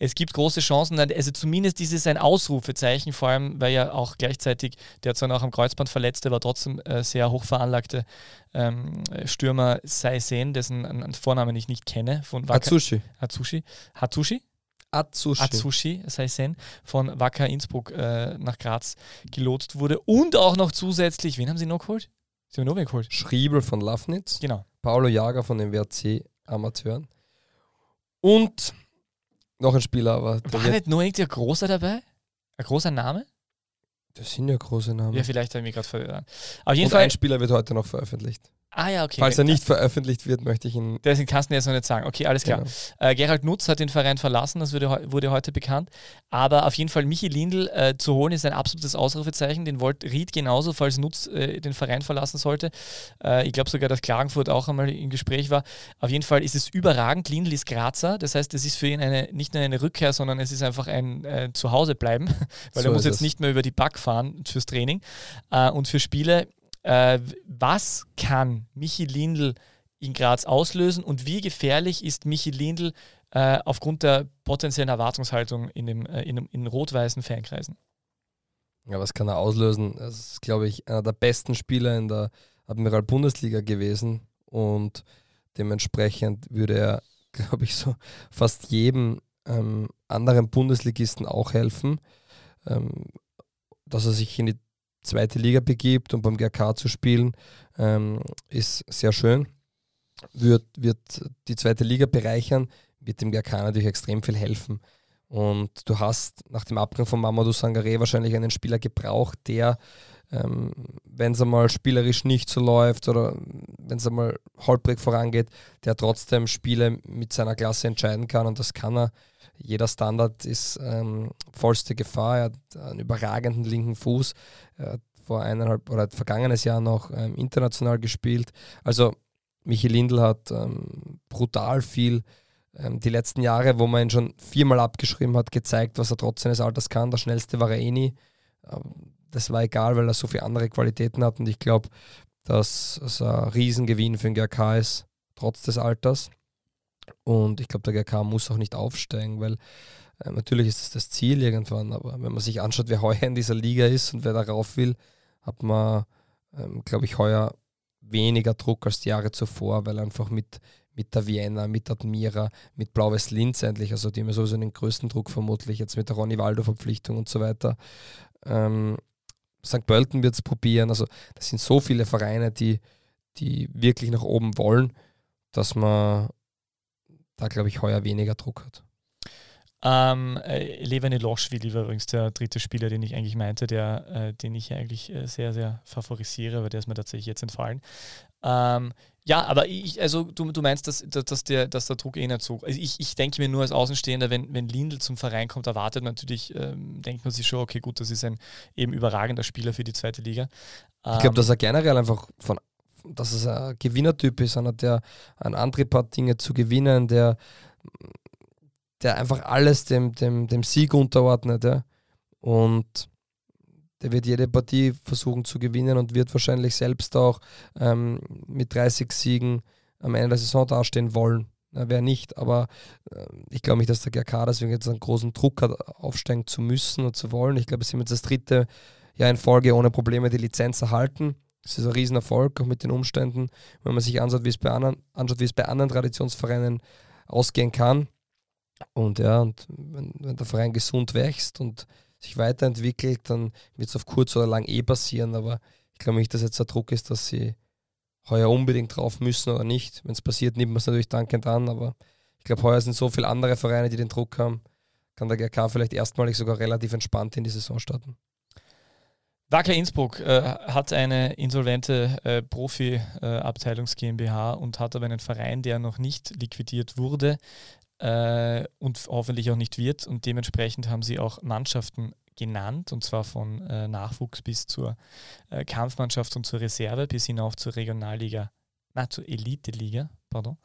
es gibt große Chancen, also zumindest dieses ein Ausrufezeichen, vor allem, weil ja auch gleichzeitig der zwar noch am Kreuzband verletzte, aber trotzdem äh, sehr hoch veranlagte ähm, Stürmer Saisen, dessen einen Vornamen ich nicht kenne, von Wacker- Atsushi. Hatsushi. Hatsushi? Atsushi. Atsushi, sei Sen, von Wacker Innsbruck äh, nach Graz gelotst wurde. Und auch noch zusätzlich, wen haben sie noch geholt? Sie haben noch wen geholt. Schriebel von Lafnitz. Genau. Paulo Jager von den WRC Amateuren. Und noch ein Spieler, aber War nicht nur irgendwie ein großer dabei? Ein großer Name? das sind ja große Namen. Ja, vielleicht habe ich mich gerade verloren. Auf jeden Und Fall. ein Spieler wird heute noch veröffentlicht. Ah ja, okay. Falls er nicht veröffentlicht wird, möchte ich ihn. Deswegen kannst du jetzt noch nicht sagen. Okay, alles klar. Genau. Äh, Gerald Nutz hat den Verein verlassen, das wurde, wurde heute bekannt. Aber auf jeden Fall Michi Lindl äh, zu holen ist ein absolutes Ausrufezeichen. Den wollte Ried genauso, falls Nutz äh, den Verein verlassen sollte. Äh, ich glaube sogar, dass Klagenfurt auch einmal im Gespräch war. Auf jeden Fall ist es überragend. Lindl ist Grazer, das heißt, es ist für ihn eine, nicht nur eine Rückkehr, sondern es ist einfach ein äh, Zuhausebleiben, weil So er muss ist jetzt es. nicht mehr über die Back fahren fürs Training äh, und für Spiele. Äh, was kann Michi Lindl in Graz auslösen und wie gefährlich ist Michi Lindl äh, aufgrund der potenziellen Erwartungshaltung in, dem, äh, in, in rot-weißen Fankreisen? Ja, was kann er auslösen? Das ist, glaube ich, einer der besten Spieler in der Admiral Bundesliga gewesen und dementsprechend würde er, glaube ich, so fast jedem ähm, anderen Bundesligisten auch helfen, ähm, dass er sich in die zweite Liga begibt und beim GRK zu spielen, ähm, ist sehr schön. Wird, wird die zweite Liga bereichern, wird dem GRK natürlich extrem viel helfen. Und du hast nach dem Abgang von Mamadou Sangare wahrscheinlich einen Spieler gebraucht, der, ähm, wenn es einmal spielerisch nicht so läuft oder wenn es einmal holprig vorangeht, der trotzdem Spiele mit seiner Klasse entscheiden kann und das kann er. Jeder Standard ist ähm, vollste Gefahr. Er hat einen überragenden linken Fuß. Er hat vor eineinhalb oder vergangenes Jahr noch ähm, international gespielt. Also Michi Lindl hat ähm, brutal viel ähm, die letzten Jahre, wo man ihn schon viermal abgeschrieben hat, gezeigt, was er trotz seines Alters kann. Der schnellste war er eh nie. Das war egal, weil er so viele andere Qualitäten hat und ich glaube, dass es ein Riesengewinn für den GRK ist, trotz des Alters. Und ich glaube, der GRK muss auch nicht aufsteigen, weil äh, natürlich ist es das Ziel irgendwann, aber wenn man sich anschaut, wer heuer in dieser Liga ist und wer da rauf will, hat man, ähm, glaube ich, heuer weniger Druck als die Jahre zuvor, weil einfach mit, mit der Vienna, mit Admira, mit Blau-Weiß Linz endlich, also die haben ja sowieso den größten Druck vermutlich, jetzt mit der Ronny Waldo-Verpflichtung und so weiter. Ähm, St. Pölten wird es probieren, also das sind so viele Vereine, die, die wirklich nach oben wollen, dass man da, glaube ich, heuer weniger Druck hat. Ähm, äh, Levane Loschwili war übrigens der dritte Spieler, den ich eigentlich meinte, der, äh, den ich eigentlich äh, sehr, sehr favorisiere, aber der ist mir tatsächlich jetzt entfallen. Ähm, ja, aber ich, also du, du meinst, dass, dass, der, dass der Druck eh nicht so. Also ich, ich denke mir nur als Außenstehender, wenn, wenn Lindl zum Verein kommt, erwartet man natürlich, ähm, denkt man sich schon, okay, gut, das ist ein eben überragender Spieler für die zweite Liga. Ich glaube, Ähm, dass er generell einfach von, dass es ein Gewinnertyp ist, einer, der einen Antrieb hat, Dinge zu gewinnen, der, der einfach alles dem, dem, dem Sieg unterordnet. Ja. Und der wird jede Partie versuchen zu gewinnen und wird wahrscheinlich selbst auch ähm, mit 30 Siegen am Ende der Saison dastehen wollen. Na, wer nicht, aber äh, ich glaube nicht, dass der GRK deswegen jetzt einen großen Druck hat, aufsteigen zu müssen und zu wollen. Ich glaube, es sind jetzt das dritte Jahr in Folge ohne Probleme die Lizenz erhalten. Das ist ein Riesenerfolg, auch mit den Umständen, wenn man sich anschaut, wie es bei anderen, anschaut, wie es bei anderen Traditionsvereinen ausgehen kann. Und ja, und wenn, wenn der Verein gesund wächst und sich weiterentwickelt, dann wird es auf kurz oder lang eh passieren. Aber ich glaube nicht, dass jetzt der Druck ist, dass sie heuer unbedingt drauf müssen oder nicht. Wenn es passiert, nimmt man es natürlich dankend an. Aber ich glaube, heuer sind so viele andere Vereine, die den Druck haben. Kann der GRK vielleicht erstmalig sogar relativ entspannt in die Saison starten. Wacker Innsbruck äh, hat eine insolvente äh, Profi-Abteilungs GmbH und hat aber einen Verein, der noch nicht liquidiert wurde äh, und hoffentlich auch nicht wird. Und dementsprechend haben sie auch Mannschaften genannt, und zwar von äh, Nachwuchs bis zur äh, Kampfmannschaft und zur Reserve bis hinauf zur Regionalliga, na, zur Elite-Liga, pardon.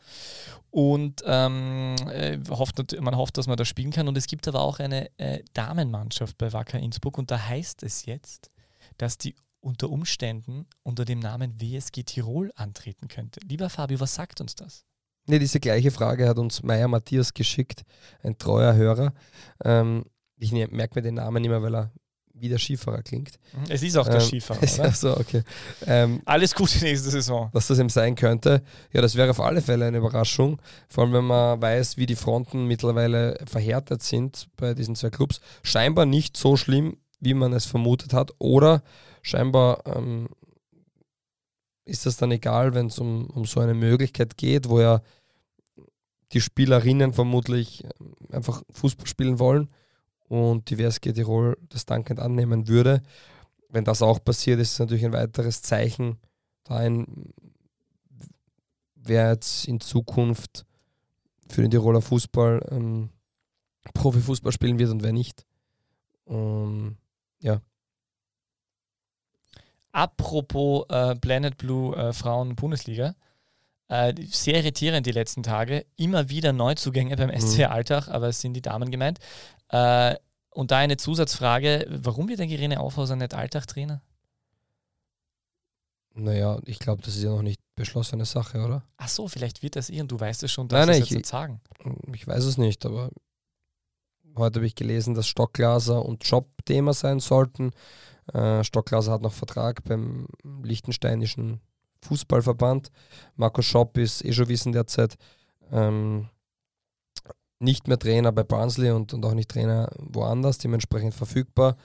Und ähm, äh, hofft, man hofft, dass man da spielen kann. Und es gibt aber auch eine äh, Damenmannschaft bei Wacker Innsbruck und da heißt es jetzt, dass die unter Umständen unter dem Namen WSG Tirol antreten könnte. Lieber Fabio, was sagt uns das? Ne, diese gleiche Frage hat uns Meier Matthias geschickt, ein treuer Hörer. Ähm, ich ne, merke mir den Namen immer, weil er wie der Skifahrer klingt. Es ist auch der Ähm, Skifahrer, oder? so, okay. Ähm, Alles Gute nächste Saison. dass das eben sein könnte. Ja, das wäre auf alle Fälle eine Überraschung. Vor allem, wenn man weiß, wie die Fronten mittlerweile verhärtet sind bei diesen zwei Clubs. Scheinbar nicht so schlimm, wie man es vermutet hat. Oder scheinbar ähm, ist das dann egal, wenn es um, um so eine Möglichkeit geht, wo ja die Spielerinnen vermutlich ähm, einfach Fußball spielen wollen und die WSG Tirol das dankend annehmen würde. Wenn das auch passiert, ist es natürlich ein weiteres Zeichen dahin, wer jetzt in Zukunft für den Tiroler Fußball ähm, Profifußball spielen wird und wer nicht. Und Apropos äh, Planet Blue äh, Frauen-Bundesliga. Äh, sehr irritierend die letzten Tage. Immer wieder Neuzugänge beim SC Alltag, aber es sind die Damen gemeint. Äh, und da eine Zusatzfrage: Warum wird denn Irene Aufhauser nicht Alltag-Trainer? naja, ich glaube, das ist ja noch nicht beschlossene Sache, oder? Ach so, vielleicht wird das ihr und du weißt es schon, Nein, dass nein, sie ich- jetzt sagen. Ich weiß es nicht, aber heute habe ich gelesen, dass Stockglaser und Job Thema sein sollten. Äh, Stockglaser hat noch Vertrag beim liechtensteinischen Fußballverband. Marco Schopp ist eh schon wissen derzeit ähm, nicht mehr Trainer bei Barnsley und, und auch nicht Trainer woanders, dementsprechend verfügbar.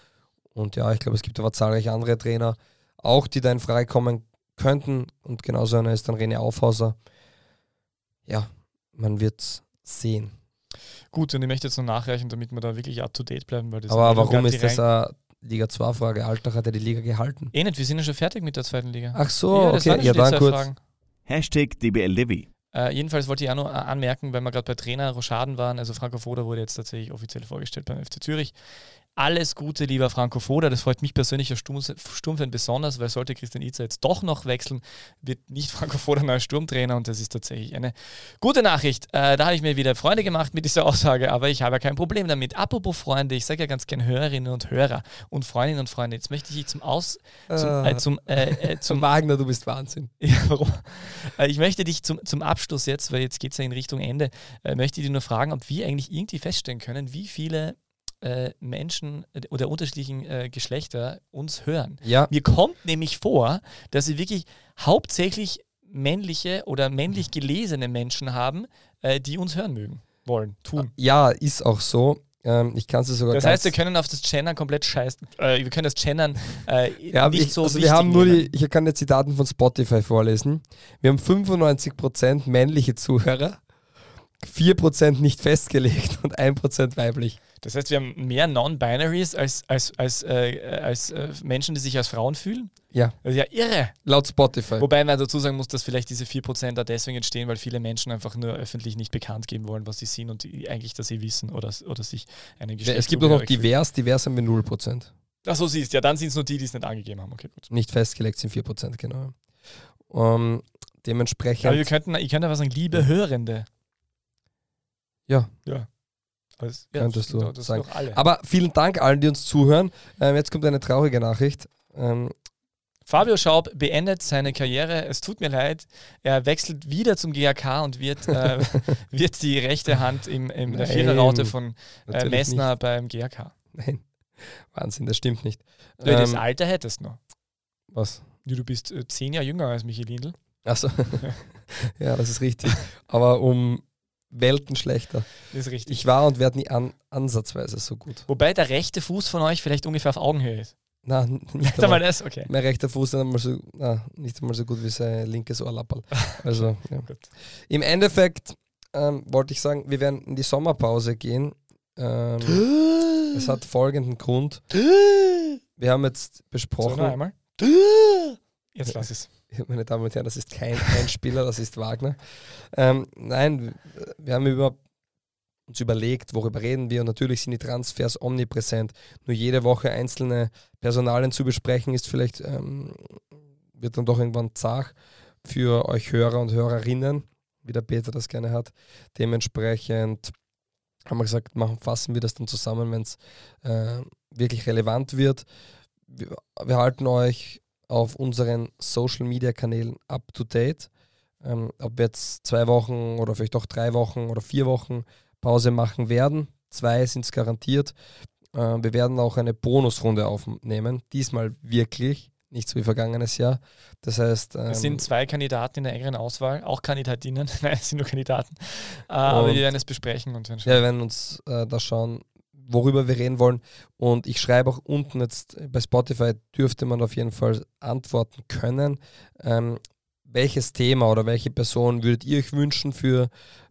Und ja, ich glaube, es gibt aber zahlreiche andere Trainer, auch die da in Frage kommen könnten. Und genauso einer ist dann René Aufhauser. Ja, man wird sehen. Gut, und ich möchte jetzt noch nachreichen, damit wir da wirklich up to date bleiben. Weil das Aber warum ist das eine Liga 2 Frage? Altach hat ja die Liga gehalten. Eh nicht, wir sind ja schon fertig mit der zweiten Liga. Ach so, das okay. waren Ja, dann kurz. Fragen. Hashtag DBL Divi. Äh, jedenfalls wollte ich auch noch äh, anmerken, weil wir gerade bei Trainer Rochaden waren, also Franco Foda wurde jetzt tatsächlich offiziell vorgestellt beim FC Zürich. Alles Gute, lieber Franco Foda. Das freut mich persönlich als Sturm- Sturmfan besonders, weil sollte Christian Itzer jetzt doch noch wechseln, wird nicht Franco Foda neuer Sturmtrainer und das ist tatsächlich eine gute Nachricht. Äh, da habe ich mir wieder Freunde gemacht mit dieser Aussage, aber ich habe ja kein Problem damit. Apropos Freunde, ich sage ja ganz gern Hörerinnen und Hörer und Freundinnen und Freunde. Jetzt möchte ich zum Aus, zum, äh, zum, äh, äh, Zum Wagner, du bist Wahnsinn. ja, warum? Äh, Ich möchte dich zum, zum Abschluss jetzt, weil jetzt geht es ja in Richtung Ende, äh, möchte ich dich nur fragen, ob wir eigentlich irgendwie feststellen können, wie viele äh, Menschen äh, oder unterschiedlichen äh, Geschlechter uns hören. Ja, Mir kommt nämlich vor, dass wir wirklich hauptsächlich männliche oder männlich gelesene Menschen haben, äh, die uns hören mögen, wollen, tun. ja, ist auch so. Ähm, ich kann es sogar Das heißt, wir können auf das Gendern komplett scheißen. Äh, wir können das Gendern äh, ja, nicht ich, so also wir haben nur die, ich kann jetzt die Daten von Spotify vorlesen. Wir haben 95% männliche Zuhörer, 4% nicht festgelegt und 1% weiblich. Das heißt, wir haben mehr Non-Binaries als, als, als, äh, als äh, Menschen, die sich als Frauen fühlen. Ja, Das ist ja irre. laut Spotify. Wobei man dazu sagen muss, dass vielleicht diese 4% da deswegen entstehen, weil viele Menschen einfach nur öffentlich nicht bekannt geben wollen, was sie sind und eigentlich, dass sie wissen oder, oder sich einen Geschlecht es gibt auch noch divers, divers haben wir 0%. Ach so, siehst ja, dann sind es nur die, die es nicht angegeben haben. Okay, gut. Nicht festgelegt sind 4%, genau. Ähm, dementsprechend. Aber wir könnten, ich könnte aber sagen, liebe Hörende. Ja. Ja. Das, ja, Könntest das sind du das sagen. Aber vielen Dank allen, die uns zuhören. Ähm, jetzt kommt eine traurige Nachricht. Ähm, Fabio Schaub beendet seine Karriere. Es tut mir leid. Er wechselt wieder zum GAK und wird, äh, wird die rechte Hand im, im der Nein, Viererraute von äh, Messner beim GAK. Nicht. Nein. Wahnsinn, das stimmt nicht. Du das Ähm, Alter hättest noch. was? Ja, Du bist äh, zehn Jahre jünger als Michi Lindl. Achso. ja, das ist richtig. Aber um Welten schlechter. Das ist richtig. Ich war und werde nie an, ansatzweise so gut. Wobei der rechte Fuß von euch vielleicht ungefähr auf Augenhöhe ist. Na, nicht einmal, das? Okay. mein rechter Fuß ist einmal so, na, nicht einmal so gut wie sein linkes Ohrlappel. Also, ja. Gut. Im Endeffekt ähm, wollte ich sagen, wir werden in die Sommerpause gehen. Ähm, es hat folgenden Grund. Wir haben jetzt So, besprochen, noch einmal. Jetzt lass es. meine Damen und Herren, das ist kein Einspieler, das ist Wagner. Ähm, nein, wir haben über, uns überlegt, worüber reden wir und natürlich sind die Transfers omnipräsent. Nur jede Woche einzelne Personalien zu besprechen, ist vielleicht, ähm, wird dann doch irgendwann zart für euch Hörer und Hörerinnen, wie der Peter das gerne hat. Dementsprechend haben wir gesagt, machen, fassen wir das dann zusammen, wenn es äh, wirklich relevant wird. Wir, wir halten euch auf unseren Social Media Kanälen up to date. Ähm, ob wir jetzt zwei Wochen oder vielleicht auch drei Wochen oder vier Wochen Pause machen werden. Zwei sind es garantiert. Äh, wir werden auch eine Bonusrunde aufnehmen. Diesmal wirklich, nicht so wie vergangenes Jahr. Das heißt. Ähm, es sind zwei Kandidaten in der engeren Auswahl, auch Kandidatinnen. Nein, es sind nur Kandidaten. Äh, aber wir werden es besprechen und Ja, wir werden uns äh, da schauen, worüber wir reden wollen. Und ich schreibe auch unten jetzt bei Spotify, dürfte man auf jeden Fall antworten können. Ähm, welches Thema oder welche Person würdet ihr euch wünschen für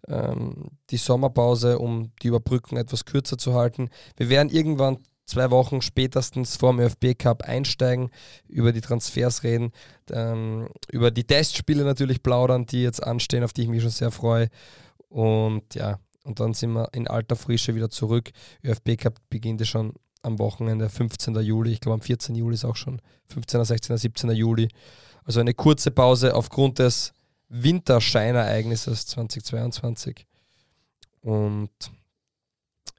ähm, die Sommerpause, um die Überbrückung etwas kürzer zu halten? Wir werden irgendwann zwei Wochen spätestens vor dem ÖFB Cup einsteigen, über die Transfers reden, ähm, über die Testspiele natürlich plaudern, die jetzt anstehen, auf die ich mich schon sehr freue. Und ja, und dann sind wir in alter Frische wieder zurück. ÖFB Cup beginnt ja schon am Wochenende, 15. Juli. Ich glaube, am 14. Juli ist auch schon 15., 16., 17. Juli. Also eine kurze Pause aufgrund des Winterscheinereignisses 2022. Und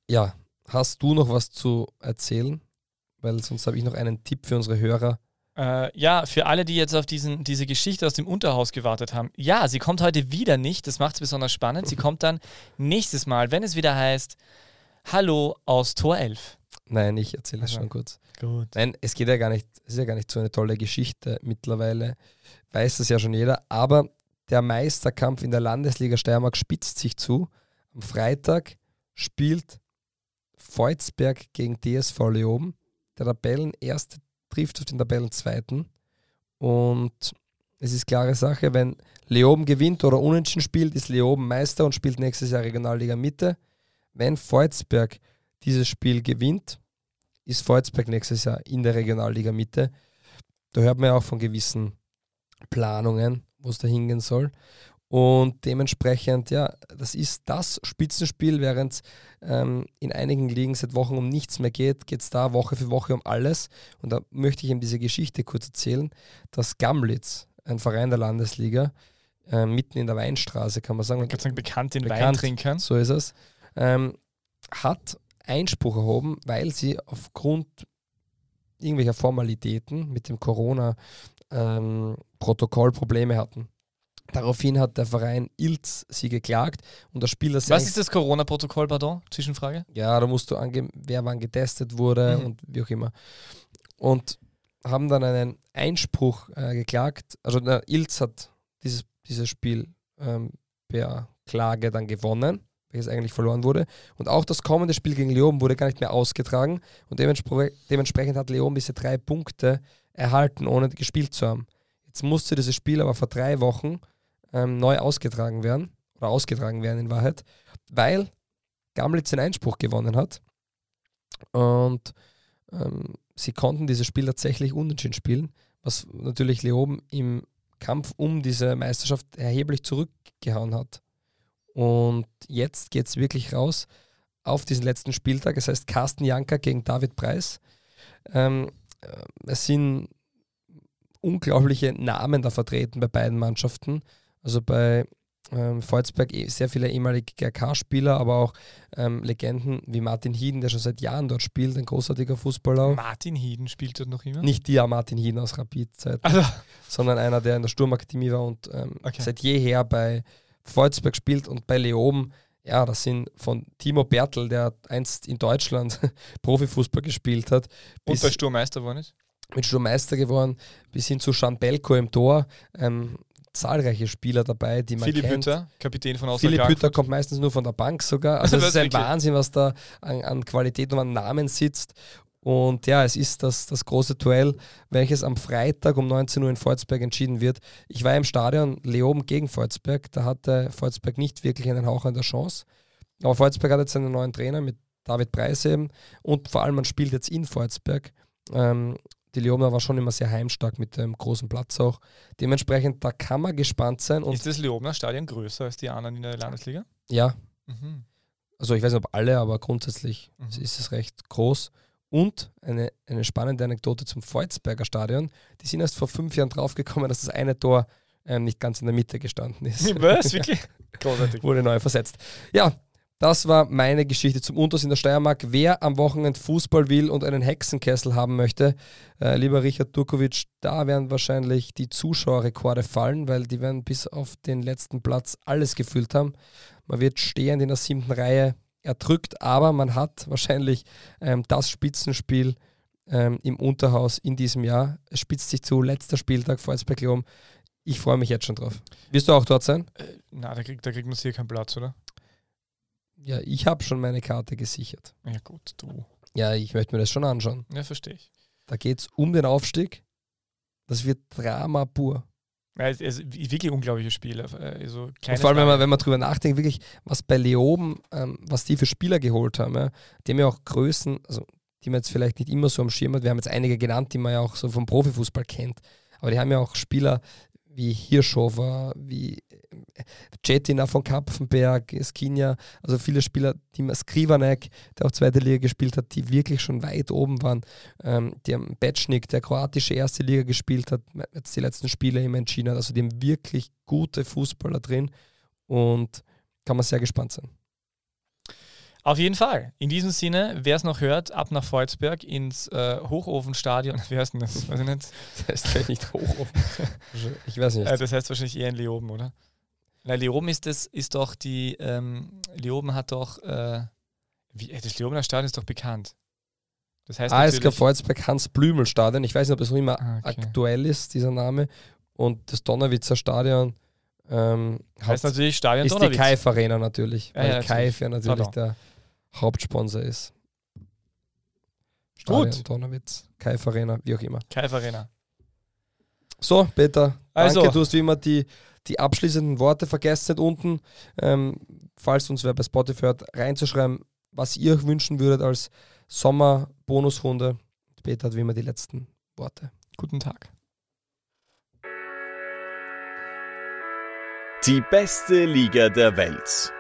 ja, hast du noch was zu erzählen? Weil sonst habe ich noch einen Tipp für unsere Hörer. Äh, ja, für alle, die jetzt auf diesen, diese Geschichte aus dem Unterhaus gewartet haben. Ja, sie kommt heute wieder nicht. Das macht es besonders spannend. Sie kommt dann nächstes Mal, wenn es wieder heißt Hallo aus Tor 11. Nein, ich erzähle es schon kurz. Gut. Nein, es geht ja gar nicht, es ist ja gar nicht so eine tolle Geschichte mittlerweile. Weiß das ja schon jeder. Aber der Meisterkampf in der Landesliga Steiermark spitzt sich zu. Am Freitag spielt Volzberg gegen DSV Leoben. Der Tabellenerste trifft auf den Tabellenzweiten. Und es ist klare Sache, wenn Leoben gewinnt oder unentschieden spielt, ist Leoben Meister und spielt nächstes Jahr Regionalliga Mitte. Wenn Volzberg dieses Spiel gewinnt, ist Volzberg nächstes Jahr in der Regionalliga Mitte. Da hört man ja auch von gewissen Planungen, wo es da hingehen soll. Und dementsprechend, ja, das ist das Spitzenspiel, während ähm, in einigen Ligen seit Wochen um nichts mehr geht, geht es da Woche für Woche um alles. Und da möchte ich ihm diese Geschichte kurz erzählen, dass Gamlitz, ein Verein der Landesliga, äh, mitten in der Weinstraße, kann man sagen. Man kann sagen, bekannt in bekannt, Weintrinkern. So ist es. Ähm, hat Einspruch erhoben, weil sie aufgrund irgendwelcher Formalitäten mit dem Corona-Protokoll ähm, Probleme hatten. Daraufhin hat der Verein Ilz sie geklagt und der Spieler Was ist das Corona-Protokoll, pardon? Zwischenfrage? Ja, da musst du angeben, wer wann getestet wurde mhm. und wie auch immer. Und haben dann einen Einspruch äh, geklagt. Also der Ilz hat dieses, dieses Spiel ähm, per Klage dann gewonnen, welches eigentlich verloren wurde. Und auch das kommende Spiel gegen Leon wurde gar nicht mehr ausgetragen. Und dementspre dementsprechend hat Leon diese drei Punkte erhalten, ohne gespielt zu haben. Jetzt musste dieses Spiel aber vor drei Wochen ähm, neu ausgetragen werden, oder ausgetragen werden in Wahrheit, weil Gamlitz den Einspruch gewonnen hat. Und ähm, sie konnten dieses Spiel tatsächlich unentschieden spielen, was natürlich Leoben im Kampf um diese Meisterschaft erheblich zurückgehauen hat. Und jetzt geht es wirklich raus auf diesen letzten Spieltag. Es heißt Carsten Janker gegen David Preis. Ähm, äh, es sind unglaubliche Namen da vertreten bei beiden Mannschaften. Also bei ähm, Volzberg eh, sehr viele ehemalige GRK-Spieler, aber auch ähm, Legenden wie Martin Hieden, der schon seit Jahren dort spielt, ein großartiger Fußballer. Martin Hieden spielt dort noch immer? Nicht der Martin Hieden aus Rapid-Zeit, also. sondern einer, der in der Sturmakademie war und ähm, okay. seit jeher bei Volzberg spielt und bei Leoben. Ja, das sind von Timo Bertel, der einst in Deutschland Profifußball gespielt hat. Und bei Sturmeister geworden ist? Mit Sturmeister geworden, bis hin zu Jean Belko im Tor. Ähm, zahlreiche Spieler dabei, die man Philipp kennt. Hütter, Kapitän von Außer Philipp Hütter kommt meistens nur von der Bank sogar. Also es ist ein? Wahnsinn, was da an, an, Qualität und an Namen sitzt. Und ja, es ist das, das große Duell, welches am Freitag um 19 Uhr in Volzberg entschieden wird. Ich war im Stadion Leoben gegen Volzberg. Da hatte Volzberg nicht wirklich einen Hauch an der Chance. Aber Volzberg hat jetzt einen neuen Trainer mit David Preis eben. Und vor allem, man spielt jetzt in Volzberg. Ähm, die Leona war schon immer sehr heimstark mit dem großen Platz auch. Dementsprechend, da kann man gespannt sein. ist das Leobner-Stadion größer als die anderen in der Landesliga? Ja. Mhm. Also ich weiß nicht, ob alle, aber grundsätzlich mhm. ist es recht groß. Und eine, eine spannende Anekdote zum Volzberger Stadion. Die sind erst vor fünf Jahren draufgekommen, dass das eine Tor ähm, nicht ganz in der Mitte gestanden ist. Was? Wirklich? Großartig. Wurde neu versetzt. Ja, das war meine Geschichte zum Unters in der Steiermark. Wer am Wochenende Fußball will und einen Hexenkessel haben möchte, äh, lieber Richard Durkovic, da werden wahrscheinlich die Zuschauerrekorde fallen, weil die werden bis auf den letzten Platz alles gefüllt haben. Man wird stehend in der siebten Reihe erdrückt, aber man hat wahrscheinlich ähm, das Spitzenspiel ähm, im Unterhaus in diesem Jahr. Es spitzt sich zu, letzter Spieltag Volzberg Leom. Ich freue mich jetzt schon drauf. Wirst du auch dort sein? Äh, na, da kriegt, da kriegt man sicher keinen Platz, oder? Ja, ich habe schon meine Karte gesichert. Ja, gut, du. Ja, ich möchte mir das schon anschauen. Ja, verstehe ich. Da geht es um den Aufstieg. Das wird Drama pur. Ja, es ist wirklich unglaubliche Spiele. Also und vor allem, wenn man, wenn man drüber nachdenkt, wirklich, was bei Leoben, ähm, was die für Spieler geholt haben, ja, die haben ja auch Größen, also die man jetzt vielleicht nicht immer so am Schirm hat. Wir haben jetzt einige genannt, die man ja auch so vom Profifußball kennt. Aber die haben ja auch Spieler wie Hirschover, wie Jetina von Kapfenberg, Skinja, also viele Spieler, die Skrivanek, der auch zweite Liga gespielt hat, die wirklich schon weit oben waren. Ähm, die haben Betschnik, der kroatische erste Liga gespielt hat, jetzt die letzten Spiele immer entschieden hat. Also die haben wirklich gute Fußballer drin und kann man sehr gespannt sein. Auf jeden Fall. In diesem Sinne, wer es noch hört, ab nach Volzberg ins äh, Hochofenstadion. Wie heißt denn das? Weiß ich nicht. Das heißt nicht Hochofen. ich weiß nicht. Äh, das heißt wahrscheinlich eher in Leoben, oder? Na, Leoben ist das, ist doch die, ähm, Leoben hat doch, äh, wie, das Leobener Stadion ist doch bekannt. Das heißt ASK Volzberg Hans-Blümel-Stadion. Ich weiß nicht, ob es noch immer Ah, okay. aktuell ist, dieser Name. Und das Donnerwitzer Stadion ähm, heißt hat, natürlich Stadion ist die Donnerwitz. Kaif Arena natürlich. Ja, weil ja, Kaif ja natürlich Pardon. der Hauptsponsor ist. Stadion, Gut. Donnerwitz, Kaif Arena, wie auch immer. Kaif Arena. So, Peter, danke. Also. Du hast wie immer die, die abschließenden Worte vergessen nicht unten. Ähm, falls uns wer bei Spotify hört, reinzuschreiben, was ihr euch wünschen würdet als Sommer-Bonusrunde. Peter hat wie immer die letzten Worte. Guten Tag. Die beste Liga der Welt.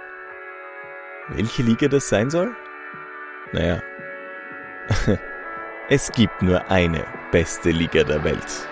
Welche Liga das sein soll? Naja, es gibt nur eine beste Liga der Welt.